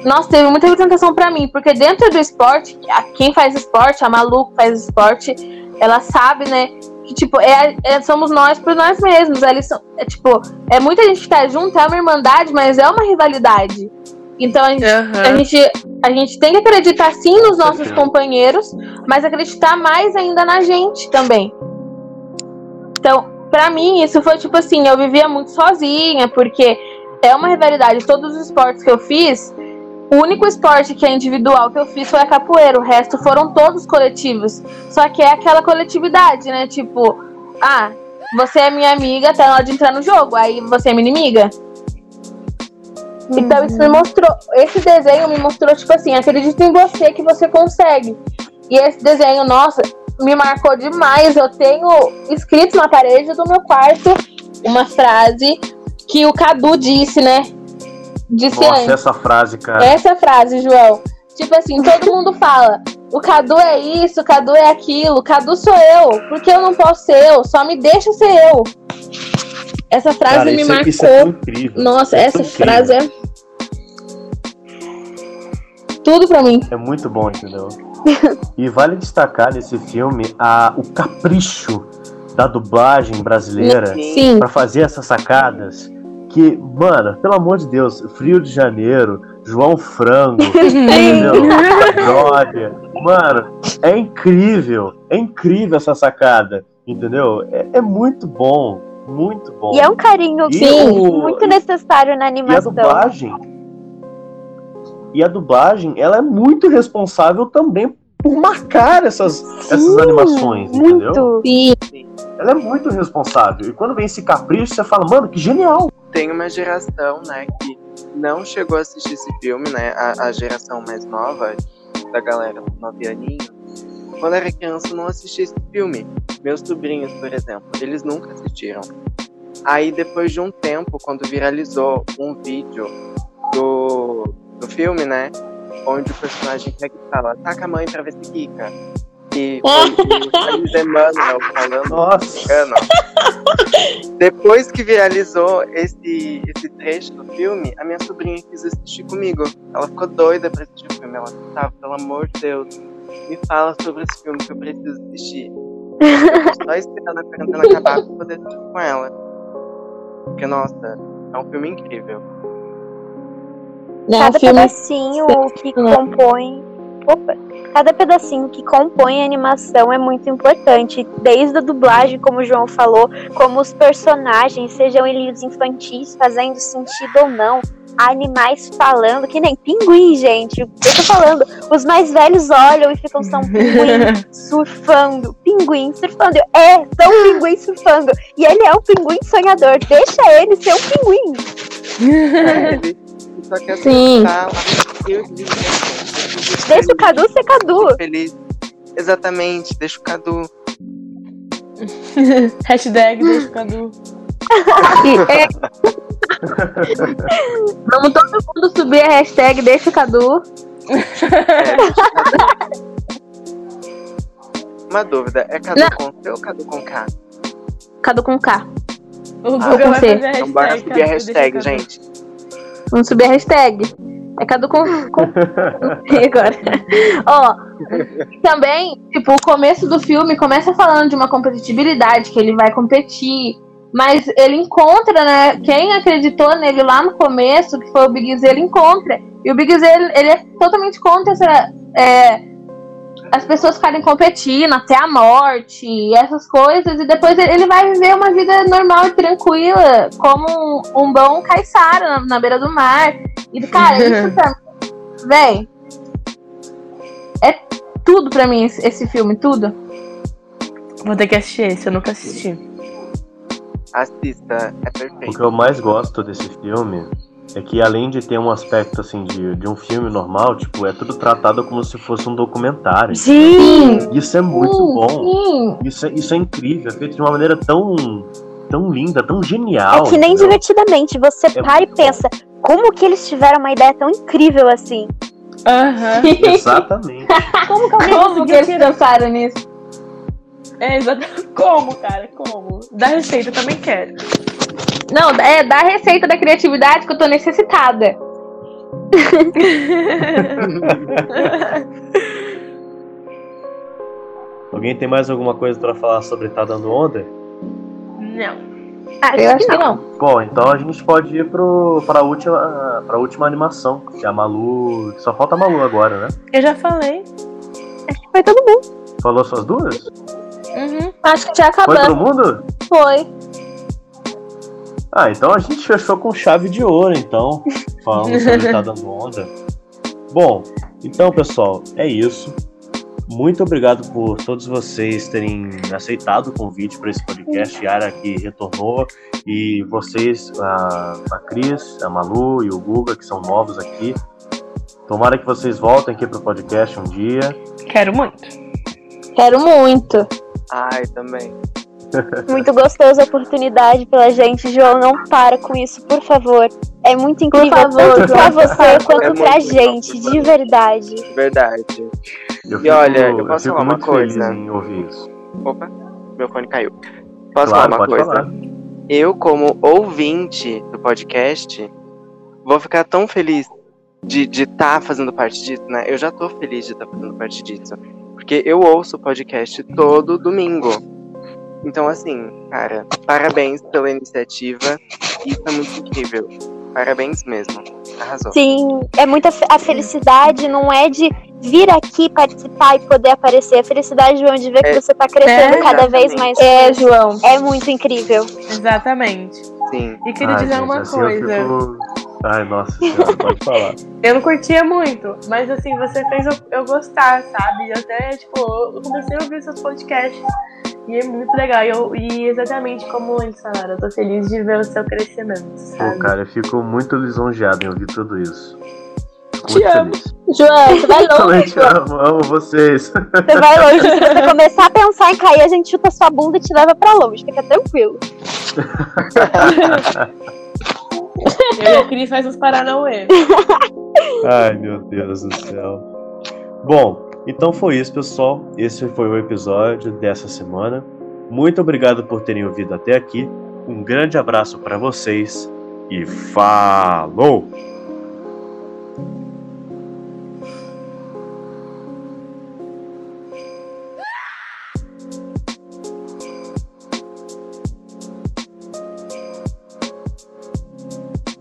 Nossa, teve muita representação pra mim, porque dentro do esporte, a- quem faz esporte, a Malu que faz esporte, ela sabe, né? Que, tipo, é, é- somos nós por nós mesmos. Eles são, é, tipo, é muita gente que tá junto, é uma irmandade, mas é uma rivalidade. Então a gente, a Aham. gente, a gente tem que acreditar sim nos nossos companheiros, mas acreditar mais ainda na gente também. Então, pra mim, isso foi tipo assim, eu vivia muito sozinha, porque é uma rivalidade. Todos os esportes que eu fiz, o único esporte que é individual que eu fiz foi a capoeira, o resto foram todos coletivos. Só que é aquela coletividade, né? Tipo, ah, você é minha amiga até na hora de entrar no jogo, aí você é minha inimiga. Então isso me mostrou, esse desenho me mostrou, tipo assim, acredita em você que você consegue. E esse desenho, nossa, me marcou demais. Eu tenho escrito na parede do meu quarto uma frase que o Cadu disse, né? Disse Nossa, antes. essa frase, cara. Essa frase, João. Tipo assim, todo mundo fala: o Cadu é isso, o Cadu é aquilo, o Cadu sou eu, por que eu não posso ser eu? Só me deixa ser eu. Essa frase Cara, me é- marcou. é. Nossa, Isso essa incrível. frase é. Tudo pra mim. É muito bom, entendeu? e vale destacar nesse filme a, o capricho da dublagem brasileira pra fazer essas sacadas. Que, mano, pelo amor de Deus, Frio de Janeiro, João Frango, entendeu? Brother. Mano, é incrível. É incrível essa sacada, entendeu? É, é muito bom. Muito bom. E é um carinho Sim. o- muito necessário na E a animação. dublagem. E a dublagem, ela é muito responsável também por marcar essas, essas Sim, animações, entendeu? Muito. Sim. Ela é muito responsável. E quando vem esse capricho, você fala, mano, que genial. Tem uma geração, né, que não chegou a assistir esse filme, né? A, a geração mais nova da galera, nove aninhos. quando era criança, não assisti esse filme. Meus sobrinhos, por exemplo, eles nunca assistiram. Aí, depois de um tempo, quando viralizou um vídeo do, do filme, né? Onde o personagem pega e fala, taca a mãe pra ver se quica. E foi o Emmanuel falando Nossa. mexicano. Depois que viralizou esse, esse trecho do filme, a minha sobrinha quis assistir comigo. Ela ficou doida pra assistir o filme. Ela tava, pelo amor de Deus, me fala sobre esse filme que eu preciso assistir. Eu só esperando a quarentena acabar pra poder assistir com ela. Porque, nossa, é um filme incrível. É um Cada filme pedacinho que compõe. Opa! Cada pedacinho que compõe a animação é muito importante. Desde a dublagem, como o João falou, como os personagens, sejam eles infantis, fazendo sentido ou não. Animais falando, que nem pinguim, gente. Eu tô falando, os mais velhos olham e ficam são pinguim surfando. Pinguim surfando. É, são pinguim surfando. E ele é um pinguim sonhador. Deixa ele ser um pinguim. É, ele só quer Sim. surfar lá no Rio Deixa o Cadu ser Cadu. Feliz. Exatamente, deixa o Cadu. Hashtag deixa o Cadu. É. Vamos todo mundo subir a hashtag Deixa o Cadu. Deixa o Cadu. Uma dúvida, é Cadu Não. com C ou Cadu com K? Cadu com K. O Ah, Google com vai C. fazer a Então bora hashtag. subir a hashtag, gente. Vamos subir a hashtag. É Cadu com. com... Agora? Ó, também, tipo, o começo do filme começa falando de uma competitividade, que ele vai competir. Mas ele encontra, né? Quem acreditou nele lá no começo, que foi o Big Z, ele encontra. E o Big Z, ele, ele é totalmente contra essa. é, as pessoas ficarem competindo até a morte e essas coisas, e depois ele vai viver uma vida normal e tranquila, como um, um bom caiçara na, na beira do mar. E, cara, isso pra mim, véi, é tudo pra mim esse, esse filme, tudo. Vou ter que assistir esse, eu nunca assisti. Assista, é O perfeito. que eu mais gosto desse filme é que além de ter um aspecto assim de, de um filme normal, tipo, é tudo tratado como se fosse um documentário. Sim! Isso é muito Sim, bom. Sim. Isso é, isso é incrível, é feito de uma maneira tão, tão linda, tão genial. É que nem entendeu? divertidamente. Você É para e muito bom. pensa, como que eles tiveram uma ideia tão incrível assim? Aham. Exatamente. Como que alguém Como que eles pensaram nisso? É, exatamente. Como, cara? Como? Da receita, eu também quero. Não, é da receita da criatividade que eu tô necessitada. Alguém tem mais alguma coisa pra falar sobre Tá Dando Onda? Não. Eu acho que não. Bom, então a gente pode ir pro, pra, última, pra última animação, que é a Malu. Só falta a Malu agora, né? Eu já falei. Foi todo mundo. Falou suas duas? Uhum. Acho que já Foi todo mundo? Foi. Ah, então a gente fechou com chave de ouro, então. Falando sobre Tá Dando Onda. Bom, então, pessoal, é isso. Muito obrigado por todos vocês terem aceitado o convite para esse podcast. Yara que retornou. E vocês, a, a Cris, a Malu e o Guga, que são novos aqui. Tomara que vocês voltem aqui pro podcast um dia. Quero muito. Quero muito. Ai, também. Muito gostosa a oportunidade pela gente. João, não para com isso, por favor. É muito incrível, favor, tanto pra você quanto É pra gente, legal, de verdade. Verdade. Eu E olha, eu posso fico falar uma coisa? feliz em ouvir isso. Opa, meu fone caiu. Posso claro, falar uma pode coisa? falar. Eu, como ouvinte do podcast, vou ficar tão feliz de estar fazendo parte disso, né? Eu já tô feliz de estar fazendo parte disso. Porque eu ouço o podcast todo domingo. Então, assim, cara, parabéns pela iniciativa. Isso é muito incrível. Parabéns mesmo. Arrasou. Sim, é muita a felicidade não é de vir aqui participar e poder aparecer. A felicidade, João, de ver que É, você tá crescendo é, cada vez mais. É, João. É muito incrível. Exatamente. Sim. E queria Ai, dizer gente, uma assim coisa. Eu fico... Ai, nossa senhora, pode falar. Eu não curtia muito, mas assim, você fez eu, eu gostar, sabe? Eu até, tipo, eu comecei a ouvir seus podcasts. E é muito legal. E, eu, e exatamente como eles falaram, eu tô feliz de ver o seu crescimento, Pô, sabe? cara, eu fico muito lisonjeado em ouvir tudo isso. muito amo. feliz. João, você vai longe. te amo, amo vocês. Você vai longe. Se você começar a pensar em cair, a gente chuta sua bunda e te leva pra longe. Fica tranquilo. Eu e a Cris faz uns paranauê. Ai, meu Deus do céu. Bom, então foi isso, pessoal. Esse foi o episódio dessa semana. Muito obrigado por terem ouvido até aqui. Um grande abraço para vocês e falou!